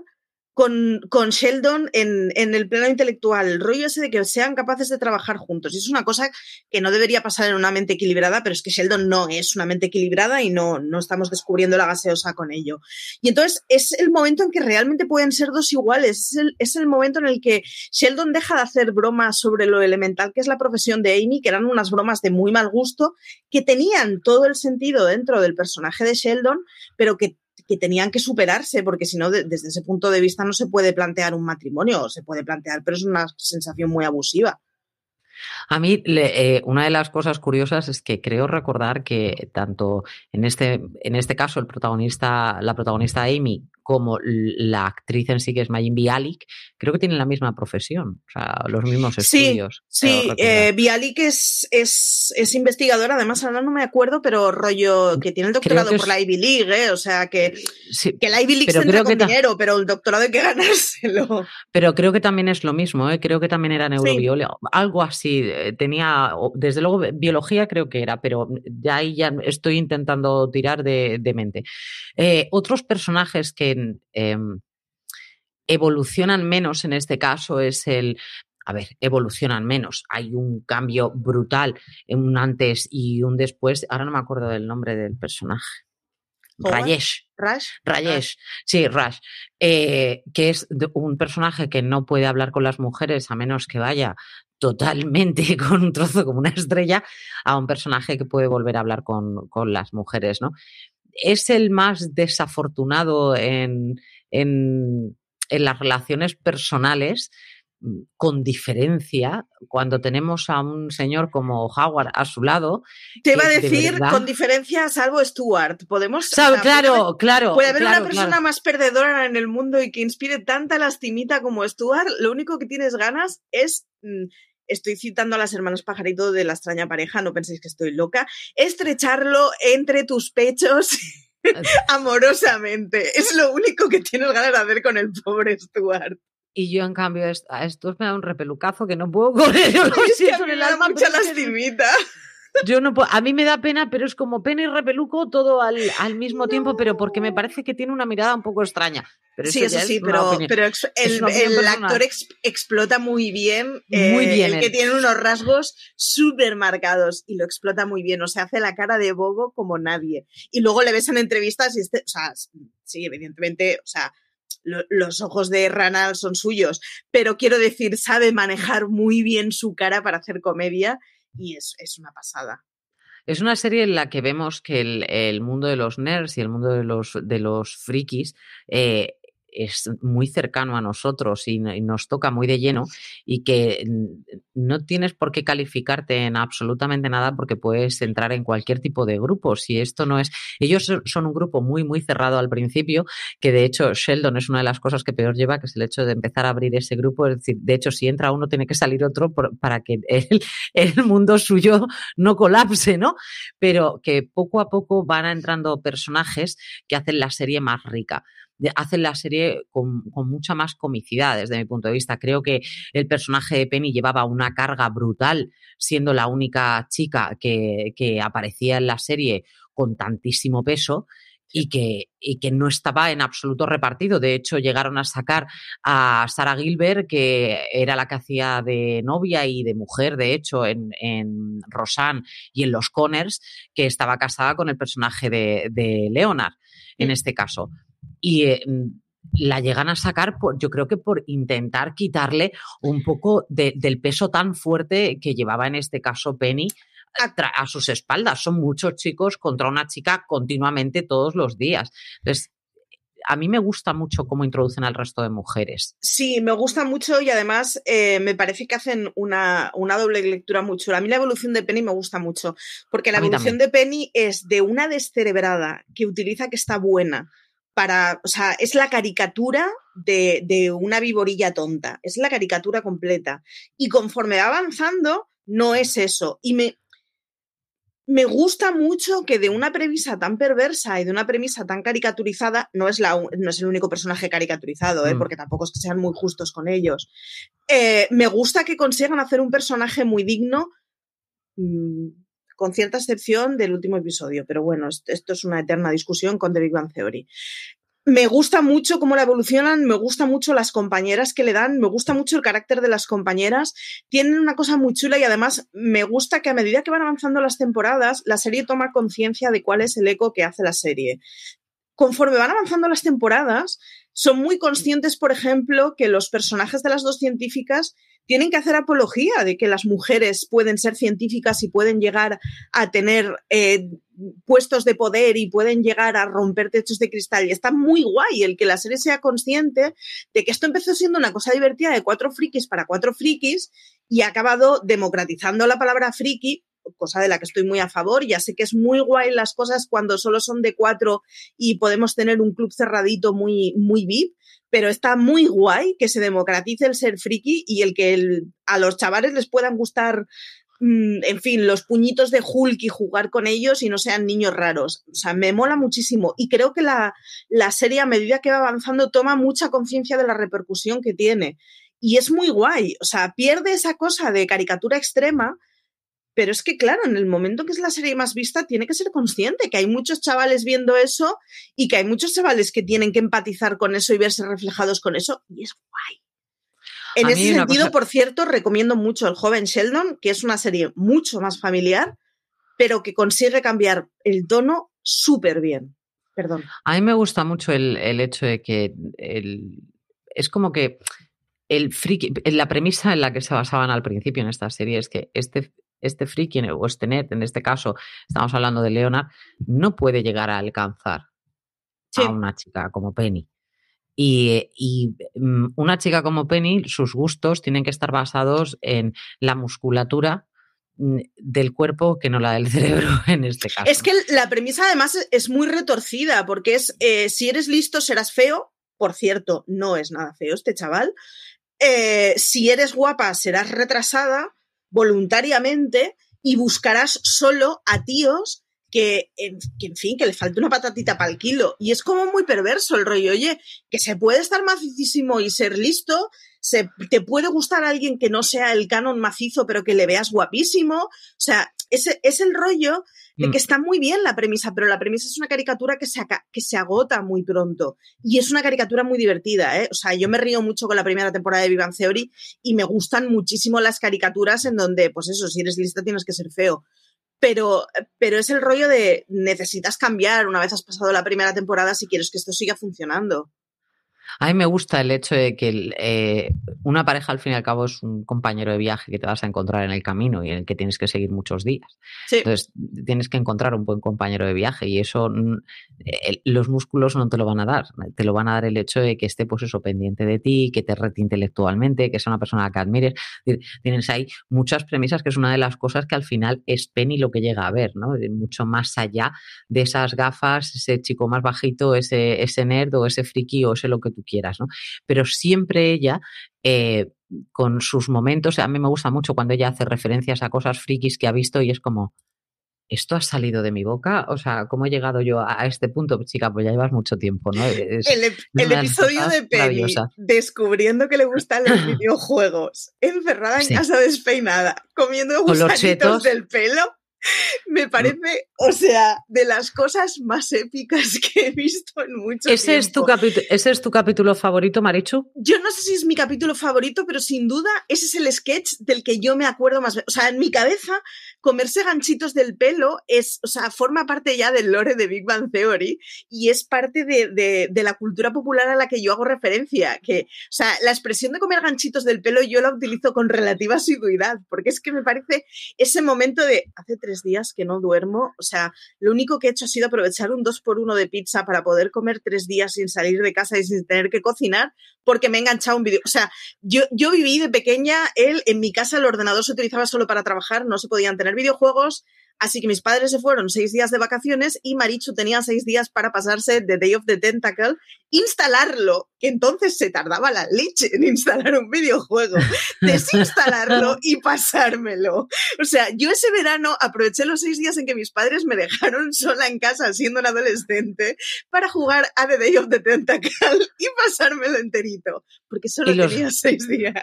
S2: con, con Sheldon en, en, el plano intelectual, el rollo ese de que sean capaces de trabajar juntos. Y es una cosa que no debería pasar en una mente equilibrada, pero es que Sheldon no es una mente equilibrada y no, no estamos descubriendo la gaseosa con ello. Y entonces es el momento en que realmente pueden ser dos iguales. Es el, es el momento en el que Sheldon deja de hacer bromas sobre lo elemental que es la profesión de Amy, que eran unas bromas de muy mal gusto, que tenían todo el sentido dentro del personaje de Sheldon, pero que que tenían que superarse, porque si no, desde ese punto de vista no se puede plantear un matrimonio, se puede plantear, pero es una sensación muy abusiva.
S1: A mí, eh, una de las cosas curiosas es que creo recordar que tanto en este, en este caso el protagonista, la protagonista Amy, como la actriz en sí, que es Mayim Bialik, creo que tienen la misma profesión, o sea, los mismos estudios.
S2: Sí, eh, Bialik es, es, es, investigadora, además ahora no me acuerdo, pero rollo que tiene el doctorado por la Ivy League, ¿eh? o sea, que, que la Ivy League se entra con dinero, pero el doctorado hay que ganárselo.
S1: Pero creo que también es lo mismo, ¿eh? creo que también era neurobiólogo, algo así, eh, tenía, desde luego, biología creo que era, pero ya ahí ya estoy intentando tirar de, de mente. Eh, otros personajes que Em, evolucionan menos en este caso es el, a ver, evolucionan menos. Hay un cambio brutal, un antes y un después. Ahora no me acuerdo del nombre del personaje. Rayesh.
S2: Rash.
S1: Rayesh. Sí, Rash. Eh, que es un personaje que no puede hablar con las mujeres a menos que vaya totalmente [LAUGHS] con un trozo como una estrella a un personaje que puede volver a hablar con, con las mujeres, ¿no? Es el más desafortunado en, en, las relaciones personales, mm, con diferencia, cuando tenemos a un señor como Howard a su lado.
S2: Te iba a decir, con diferencia, salvo Stuart. Podemos.
S1: claro, claro.
S2: Puede haber una persona más perdedora en el mundo y que inspire tanta lastimita como Stuart. Lo único que tienes ganas es mm, estoy citando a las hermanas pajarito de la extraña pareja, no penséis que estoy loca, estrecharlo entre tus pechos [LAUGHS] amorosamente. Es lo único que tienes ganas de hacer con el pobre Stuart.
S1: Y yo, en cambio, a estos me da un repelucazo que no puedo [LAUGHS] correr. Yo
S2: me da mucha lastimita.
S1: Yo no puedo, a mí me da pena, pero es como pena y repeluco todo al, al mismo tiempo, pero porque me parece que tiene una mirada un poco extraña. Pero
S2: sí, eso, sí, pero, pero el, actor explota muy bien. Muy eh, bien. El que tiene unos rasgos súper marcados y lo explota muy bien. O sea, hace la cara de bobo como nadie. Y luego le ves en entrevistas y este, o sea, sí, evidentemente, o sea, los ojos de Ranal son suyos, pero quiero decir, sabe manejar muy bien su cara para hacer comedia y es, es una pasada.
S1: Es una serie en la que vemos que el, el, mundo de los nerds y el mundo de los, de los frikis eh, es muy cercano a nosotros y, nos toca muy de lleno y que no tienes por qué calificarte en absolutamente nada porque puedes entrar en cualquier tipo de grupo. Si esto no es, ellos son un grupo muy, muy cerrado al principio, que de hecho Sheldon es una de las cosas que peor lleva, que es el hecho de empezar a abrir ese grupo. Es decir, de hecho, si entra uno, tiene que salir otro para que [LAUGHS] el, el mundo suyo no colapse, ¿no? Pero que poco a poco van entrando personajes que hacen la serie más rica hacen la serie con, mucha más comicidad desde mi punto de vista. Creo que el personaje de Penny llevaba una carga brutal, siendo la única chica que, que aparecía en la serie con tantísimo peso y que, y que no estaba en absoluto repartido. De hecho, llegaron a sacar a Sarah Gilbert, que era la que hacía de novia y de mujer, de hecho, en, en Rosanne y en Los Conners, que estaba casada con el personaje de, de Leonard, en este caso. Y eh, la llegan a sacar, por, yo creo que por intentar quitarle un poco del peso tan fuerte que llevaba en este caso Penny a, sus espaldas. Son muchos chicos contra una chica continuamente todos los días. Entonces, a mí me gusta mucho cómo introducen al resto de mujeres.
S2: Sí, me gusta mucho y además eh, me parece que hacen una, una, doble lectura muy chula. A mí la evolución de Penny me gusta mucho, porque la evolución de Penny es de una descerebrada que utiliza que está buena para, o sea, es la caricatura de, de una viborilla tonta, es la caricatura completa. Y conforme va avanzando, no es eso. Y me, me gusta mucho que de una premisa tan perversa y de una premisa tan caricaturizada, no es, la, no es el único personaje caricaturizado, ¿eh? mm. porque tampoco es que sean muy justos con ellos. Eh, me gusta que consigan hacer un personaje muy digno, mm, con cierta excepción del último episodio, pero bueno, esto es una eterna discusión con The Big Bang Theory me gusta mucho cómo la evolucionan, me gusta mucho las compañeras que le dan, me gusta mucho el carácter de las compañeras. Tienen una cosa muy chula y además me gusta que a medida que van avanzando las temporadas, la serie toma conciencia de cuál es el eco que hace la serie. Conforme van avanzando las temporadas, son muy conscientes, por ejemplo, que los personajes de las dos científicas tienen que hacer apología de que las mujeres pueden ser científicas y pueden llegar a tener eh, puestos de poder y pueden llegar a romper techos de cristal. Y está muy guay el que la serie sea consciente de que esto empezó siendo una cosa divertida de cuatro frikis para cuatro frikis y ha acabado democratizando la palabra friki cosa de la que estoy muy a favor. Ya sé que es muy guay las cosas cuando solo son de cuatro y podemos tener un club cerradito muy, muy VIP, pero está muy guay que se democratice el ser friki y el que a los chavales les puedan gustar mm, en fin, los puñitos de Hulk y jugar con ellos y no sean niños raros. O sea, me mola muchísimo. Y creo que la, la serie, a medida que va avanzando, toma mucha conciencia de la repercusión que tiene. Y es muy guay. O sea, pierde esa cosa de caricatura extrema pero es que, claro, en el momento que es la serie más vista, tiene que ser consciente que hay muchos chavales viendo eso y que hay muchos chavales que tienen que empatizar con eso y verse reflejados con eso. Y es guay. En ese sentido, por cierto, recomiendo mucho El joven Sheldon, que es una serie mucho más familiar, pero que consigue cambiar el tono súper bien. Perdón.
S1: A mí me gusta mucho el, hecho de que es como que el friki, la premisa en la que se basaban al principio en esta serie es que este este friki o este net, en este caso estamos hablando de Leonard, no puede llegar a alcanzar a una chica como Penny. Y, mm, una chica como Penny, sus gustos tienen que estar basados en la musculatura mm, del cuerpo que no la del [LAUGHS] cerebro en este caso.
S2: Es que la premisa además es muy retorcida porque es eh, si eres listo serás feo, por cierto, no es nada feo este chaval, eh, si eres guapa serás retrasada voluntariamente y buscarás solo a tíos que en, fin, que le falta una patatita para el kilo. Y es como muy perverso el rollo, oye, que se puede estar macicísimo y ser listo, se, te puede gustar alguien que no sea el canon macizo, pero que le veas guapísimo. O sea, ese es el rollo mm. que está muy bien la premisa, pero la premisa es una caricatura que se, que se agota muy pronto. Y es una caricatura muy divertida, ¿eh? O sea, yo me río mucho con la primera temporada de Vivan Theory y me gustan muchísimo las caricaturas en donde, pues eso, si eres lista tienes que ser feo. Pero, pero es el rollo de necesitas cambiar una vez has pasado la primera temporada si quieres que esto siga funcionando.
S1: A mí me gusta el hecho de que eh, una pareja al fin y al cabo es un compañero de viaje que te vas a encontrar en el camino y en el que tienes que seguir muchos días. Entonces tienes que encontrar un buen compañero de viaje y eso mm, los músculos no te lo van a dar. Te lo van a dar el hecho de que esté pues eso pendiente de ti, que te rete intelectualmente, que sea una persona que admires. Tienes ahí muchas premisas que es una de las cosas que al final es Penny lo que llega a ver, ¿no? Mucho más allá de esas gafas, ese chico más bajito, ese, ese nerd o ese friki o ese lo que tú quieras, ¿no? Pero siempre ella, eh, con sus momentos, a mí me gusta mucho cuando ella hace referencias a cosas frikis que ha visto y es como, ¿esto ha salido de mi boca? O sea, ¿cómo he llegado yo a este punto? Chica, pues ya llevas mucho tiempo, ¿no?
S2: el, episodio de Penny descubriendo que le gustan los [LAUGHS] videojuegos, encerrada en casa despeinada, comiendo gusanitos del pelo, [LAUGHS] me parece, o sea, de las cosas más épicas [LAUGHS] que he visto en mucho
S1: ¿Ese
S2: tiempo.
S1: Es tu ¿Ese es tu capítulo favorito, Marichu?
S2: Yo no sé si es mi capítulo favorito, pero sin duda ese es el sketch del que yo me acuerdo más. O sea, en mi cabeza, comerse ganchitos del pelo es, o sea, forma parte ya del lore de Big Bang Theory y es parte de, de, la cultura popular a la que yo hago referencia. Que, o sea, la expresión de comer ganchitos del pelo yo la utilizo con relativa asiduidad, porque es que me parece ese momento de hace tres días que no duermo, o sea, lo único que he hecho ha sido aprovechar un 2 por 1 de pizza para poder comer tres días sin salir de casa y sin tener que cocinar, porque me he enganchado un vídeo. O sea, yo, yo viví de pequeña, él, en mi casa el ordenador se utilizaba solo para trabajar, no se podían tener videojuegos, Así que mis padres se fueron seis días de vacaciones y Marichu tenía seis días para pasarse The Day of the Tentacle, instalarlo, que entonces se tardaba la leche en instalar un videojuego, [LAUGHS] desinstalarlo y pasármelo. O sea, yo ese verano aproveché los seis días en que mis padres me dejaron sola en casa siendo un adolescente para jugar a The Day of the Tentacle y pasármelo enterito, porque solo los... tenía seis días.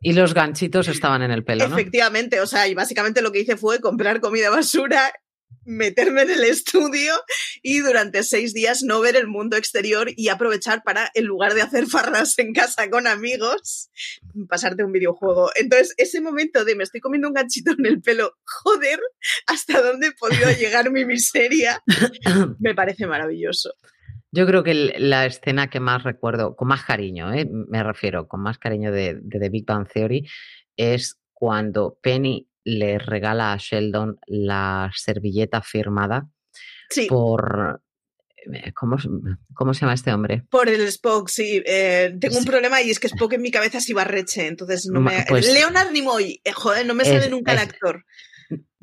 S1: Y los ganchitos estaban en el pelo, ¿no?
S2: Efectivamente, o sea, y básicamente lo que hice fue comprar comida basura, meterme en el estudio y durante seis días no ver el mundo exterior y aprovechar para, en lugar de hacer farras en casa con amigos, pasarte un videojuego. Entonces, ese momento de me estoy comiendo un ganchito en el pelo, joder, hasta dónde he podido llegar mi miseria, [LAUGHS] me parece maravilloso.
S1: Yo creo que la escena que más recuerdo, con más cariño, ¿eh? me refiero, con más cariño de, de The Big Bang Theory, es cuando Penny le regala a Sheldon la servilleta firmada
S2: sí.
S1: por... ¿Cómo, ¿Cómo, se llama este hombre?
S2: Por el Spock, sí. Eh, tengo sí. un problema y es que Spock en mi cabeza es Ibarreche, entonces no me... Pues, Leonard Nimoy, eh, joder, no me sale es, nunca el actor.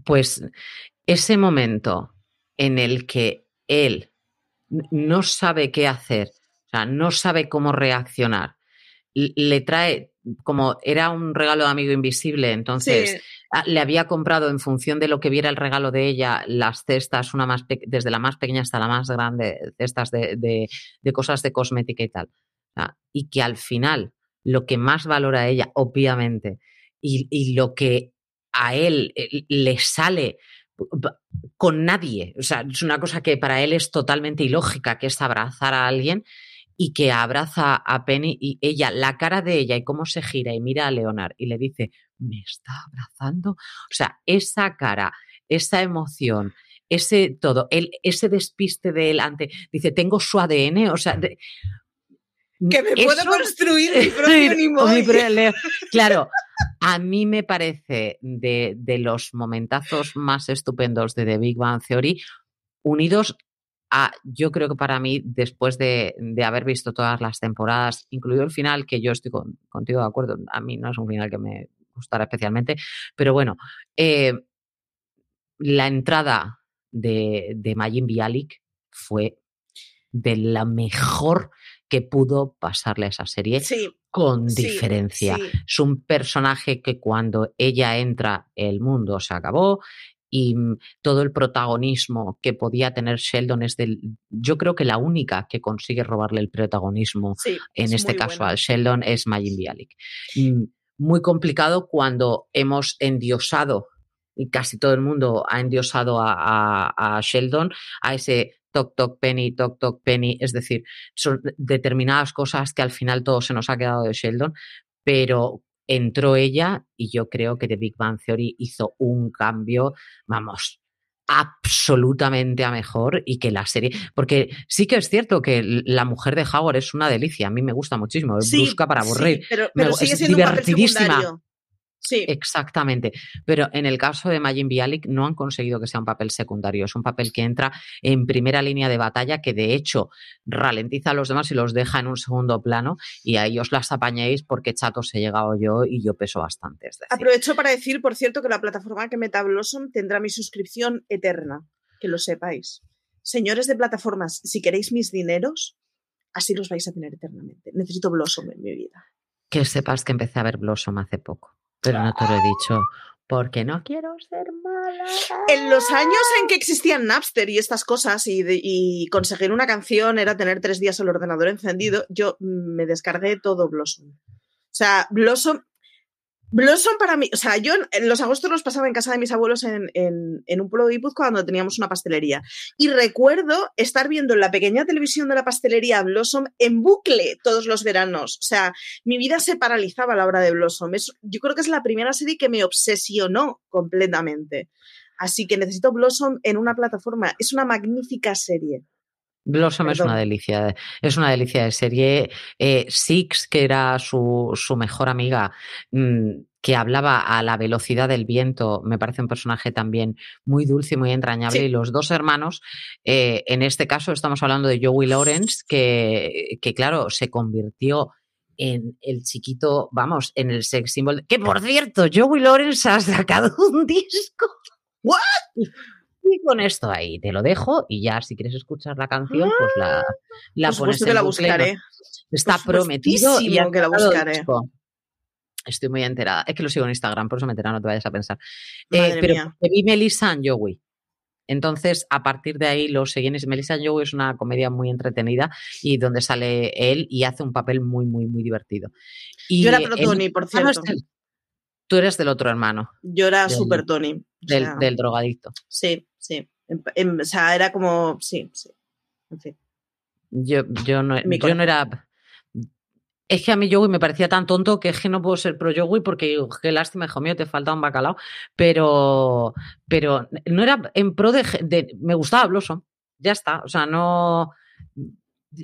S1: Pues ese momento en el que él no sabe qué hacer, o sea, no sabe cómo reaccionar. Le trae, como era un regalo de amigo invisible, entonces sí. le había comprado en función de lo que viera el regalo de ella, las cestas, una más desde la más pequeña hasta la más grande, cestas de, de, de cosas de cosmética y tal. Y que al final lo que más valora ella, obviamente, y, y lo que a él eh, le sale con nadie. O sea, es una cosa que para él es totalmente ilógica, que es abrazar a alguien y que abraza a Penny y ella, la cara de ella y cómo se gira y mira a Leonard y le dice, me está abrazando. O sea, esa cara, esa emoción, ese todo, el, ese despiste de él ante, dice, tengo su ADN, o sea, de,
S2: que me puedo construir mi [LAUGHS] propio Nimoy.
S1: Claro, a mí me parece de, de, los momentazos más estupendos de The Big Bang Theory, unidos a, yo creo que para mí, después de, de haber visto todas las temporadas, incluido el final, que yo estoy con, contigo de acuerdo, a mí no es un final que me gustara especialmente, pero bueno, eh, la entrada de, de Majin Bialik fue de la mejor que pudo pasarle a esa serie.
S2: Sí,
S1: con
S2: sí,
S1: diferencia.
S2: sí.
S1: Es un personaje que cuando ella entra, el mundo se acabó y mm, todo el protagonismo que podía tener Sheldon es del, yo creo que la única que consigue robarle el protagonismo
S2: sí,
S1: en este caso al Sheldon es Majin Bialik. Mm, muy complicado cuando hemos endiosado y casi todo el mundo ha endiosado a, a, a Sheldon, a ese toc toc penny, toc toc penny, es decir, son determinadas cosas que al final todo se nos ha quedado de Sheldon, pero entró ella y yo creo que The Big Bang Theory hizo un cambio, vamos, absolutamente a mejor y que la serie, porque sí que es cierto que la mujer de Howard es una delicia, a mí me gusta muchísimo,
S2: sí,
S1: busca para aburrir,
S2: sí, pero, pero
S1: me,
S2: sigue
S1: es
S2: siendo
S1: divertidísima.
S2: Un Sí.
S1: Exactamente. Pero en el caso de Majin Bialik no han conseguido que sea un papel secundario. Es un papel que entra en primera línea de batalla, que de hecho ralentiza a los demás y los deja en un segundo plano. Y ahí os las apañéis porque chatos he llegado yo y yo peso bastante. Es decir.
S2: Aprovecho para decir, por cierto, que la plataforma que Meta Blossom tendrá mi suscripción eterna. Que lo sepáis. Señores de plataformas, si queréis mis dineros, así los vais a tener eternamente. Necesito Blossom en mi vida.
S1: Que sepas que empecé a ver Blossom hace poco pero no te lo he dicho porque no quiero ser mala.
S2: En los años en que existían Napster y estas cosas y, de, y, conseguir una canción era tener tres días el ordenador encendido, yo me descargué todo Blossom. O sea, Blossom Blossom para mí, o sea, yo los agostos los pasaba en casa de mis abuelos en, un pueblo de Guipúzcoa cuando teníamos una pastelería. Y recuerdo estar viendo en la pequeña televisión de la pastelería Blossom en bucle todos los veranos. O sea, mi vida se paralizaba a la hora de Blossom. yo creo que es la primera serie que me obsesionó completamente. Así que necesito Blossom en una plataforma. Es una magnífica serie.
S1: Blossom es una delicia, es una delicia de serie. Eh, Six, que era su, su mejor amiga, mm, que hablaba a la velocidad del viento, me parece un personaje también muy dulce y muy entrañable. Y los dos hermanos, eh, en este caso estamos hablando de Joey Lawrence, que, que claro, se convirtió en el chiquito, vamos, en el sex symbol. Que por cierto, Joey Lawrence ha sacado [LAUGHS] un disco.
S2: ¿What?
S1: Y con esto ahí te lo dejo y ya si quieres escuchar la canción, pues la, la pones
S2: en la buscaré.
S1: Está prometido y
S2: que la buscaré.
S1: Estoy muy enterada. Es que lo sigo en Instagram, por eso me entera, no te vayas a pensar. Eh, pero vi Melissa and Joey. Entonces, a partir de ahí lo seguí. Melissa and Joey es una comedia muy entretenida y donde sale él y hace un papel muy, muy, muy divertido. Y
S2: Yo era pro Tony, por cierto.
S1: Tú eres del otro hermano.
S2: Yo era super Tony.
S1: Del, drogadicto.
S2: Sí, sí. o sea, era como. Sí, sí. En fin.
S1: Yo, yo, no, yo no era. Es que a mí Joey me parecía tan tonto que es que no puedo ser pro Joey porque qué lástima, hijo mío, te falta un bacalao. Pero, pero no era en pro de, Me gustaba Blossom. Ya está. O sea, no.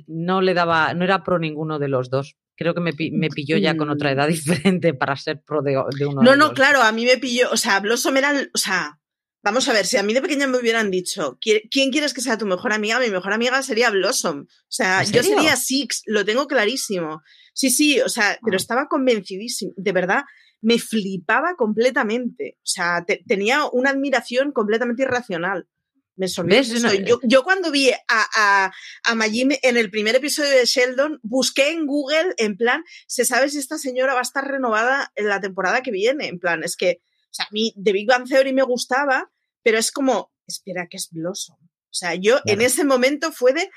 S1: No le daba. No era pro ninguno de los dos. Creo que me, me pilló ya con otra edad mm. [LAUGHS] diferente para ser pro de, uno.
S2: No, no, claro, a mí me pilló. O sea, Blossom era. O sea, Vamos a ver, si a mí de pequeña me hubieran dicho, ¿quién quieres que sea tu mejor amiga? Mi mejor amiga sería Blossom. O sea, yo sería Six, lo tengo clarísimo. Sí, sí, o sea, pero estaba convencidísimo. De verdad, me flipaba completamente. O sea, tenía una admiración completamente irracional. Me sorprendió. Yo, cuando vi a, a, a Majim en el primer episodio de Sheldon, busqué en Google, en plan, ¿se sabe si esta señora va a estar renovada en la temporada que viene? En plan, es que o sea, a mí The Big Bang Theory me gustaba, pero es como, espera, que es Blossom. O sea, yo en ese momento fue de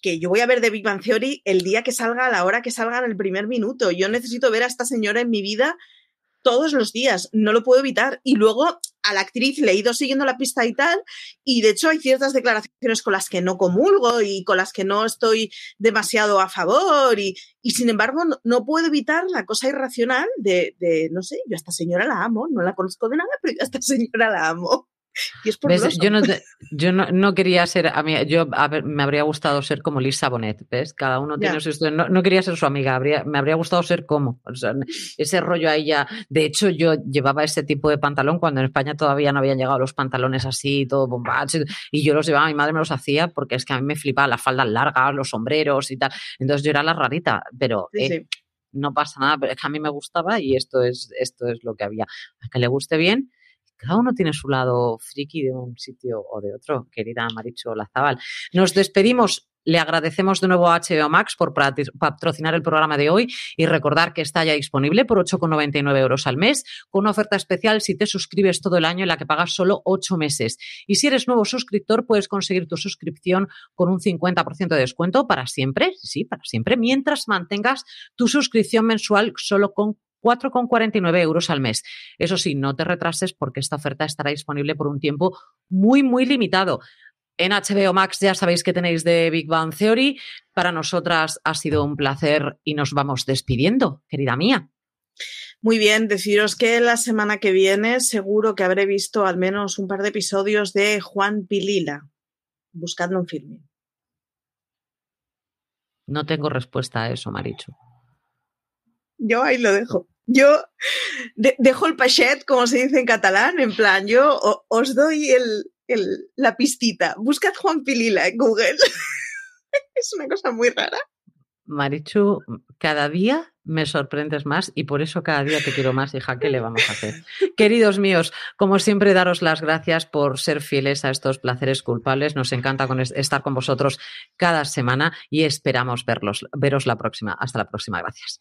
S2: que yo voy a ver The Big Bang Theory el día que salga, a la hora que salga en el primer minuto. Yo necesito ver a esta señora en mi vida todos los días, no lo puedo evitar. Y luego a la actriz le he ido siguiendo la pista y tal, y de hecho hay ciertas declaraciones con las que no comulgo y con las que no estoy demasiado a favor, y, sin embargo no, puedo evitar la cosa irracional de, de, no sé, yo a esta señora la amo, no la conozco de nada, pero yo a esta [LAUGHS] señora la amo.
S1: Yo, no, yo no, quería ser, a mí, yo me habría gustado ser como Lisa Bonet, ¿ves? Cada uno tiene su historia. No, quería ser su amiga, habría, me habría gustado ser como. ese rollo ahí ya. De hecho, yo llevaba ese tipo de pantalón cuando en España todavía no habían llegado los pantalones así, todo bombacho, y yo los llevaba, mi madre me los hacía porque es que a mí me flipaba las faldas largas, los sombreros y tal. Entonces yo era la rarita, pero. Eh, no pasa nada, pero es que a mí me gustaba y esto es, esto es lo que había. A que le guste bien, cada uno tiene su lado friki de un sitio o de otro, querida Maricho Lazabal. Nos despedimos. Le agradecemos de nuevo a HBO Max por patrocinar el programa de hoy y recordar que está ya disponible por 8,99 euros al mes, con una oferta especial si te suscribes todo el año en la que pagas solo 8 meses. Y si eres nuevo suscriptor, puedes conseguir tu suscripción con un 50% de descuento para siempre, sí, para siempre, mientras mantengas tu suscripción mensual solo con 4,49 euros al mes. Eso sí, no te retrases porque esta oferta estará disponible por un tiempo muy, muy limitado. En HBO Max ya sabéis que tenéis de Big Bang Theory. Para nosotras ha sido un placer y nos vamos despidiendo, querida mía.
S2: Muy bien, deciros que la semana que viene seguro que habré visto al menos un par de episodios de Juan Pilila. Buscadlo en filme.
S1: No tengo respuesta a eso, Marichu.
S2: Yo ahí lo dejo. Yo dejo el pachet, como se dice en catalán, en plan, yo os doy el, la pistita. Buscad Juan Pilila en Google. [LAUGHS] es una cosa muy rara.
S1: Marichu, cada día me sorprendes más y por eso cada día te quiero más, hija, ¿qué le vamos a hacer? [LAUGHS] Queridos míos, como siempre, daros las gracias por ser fieles a estos placeres culpables. Nos encanta estar con vosotros cada semana y esperamos verlos, veros la próxima. Hasta la próxima. Gracias.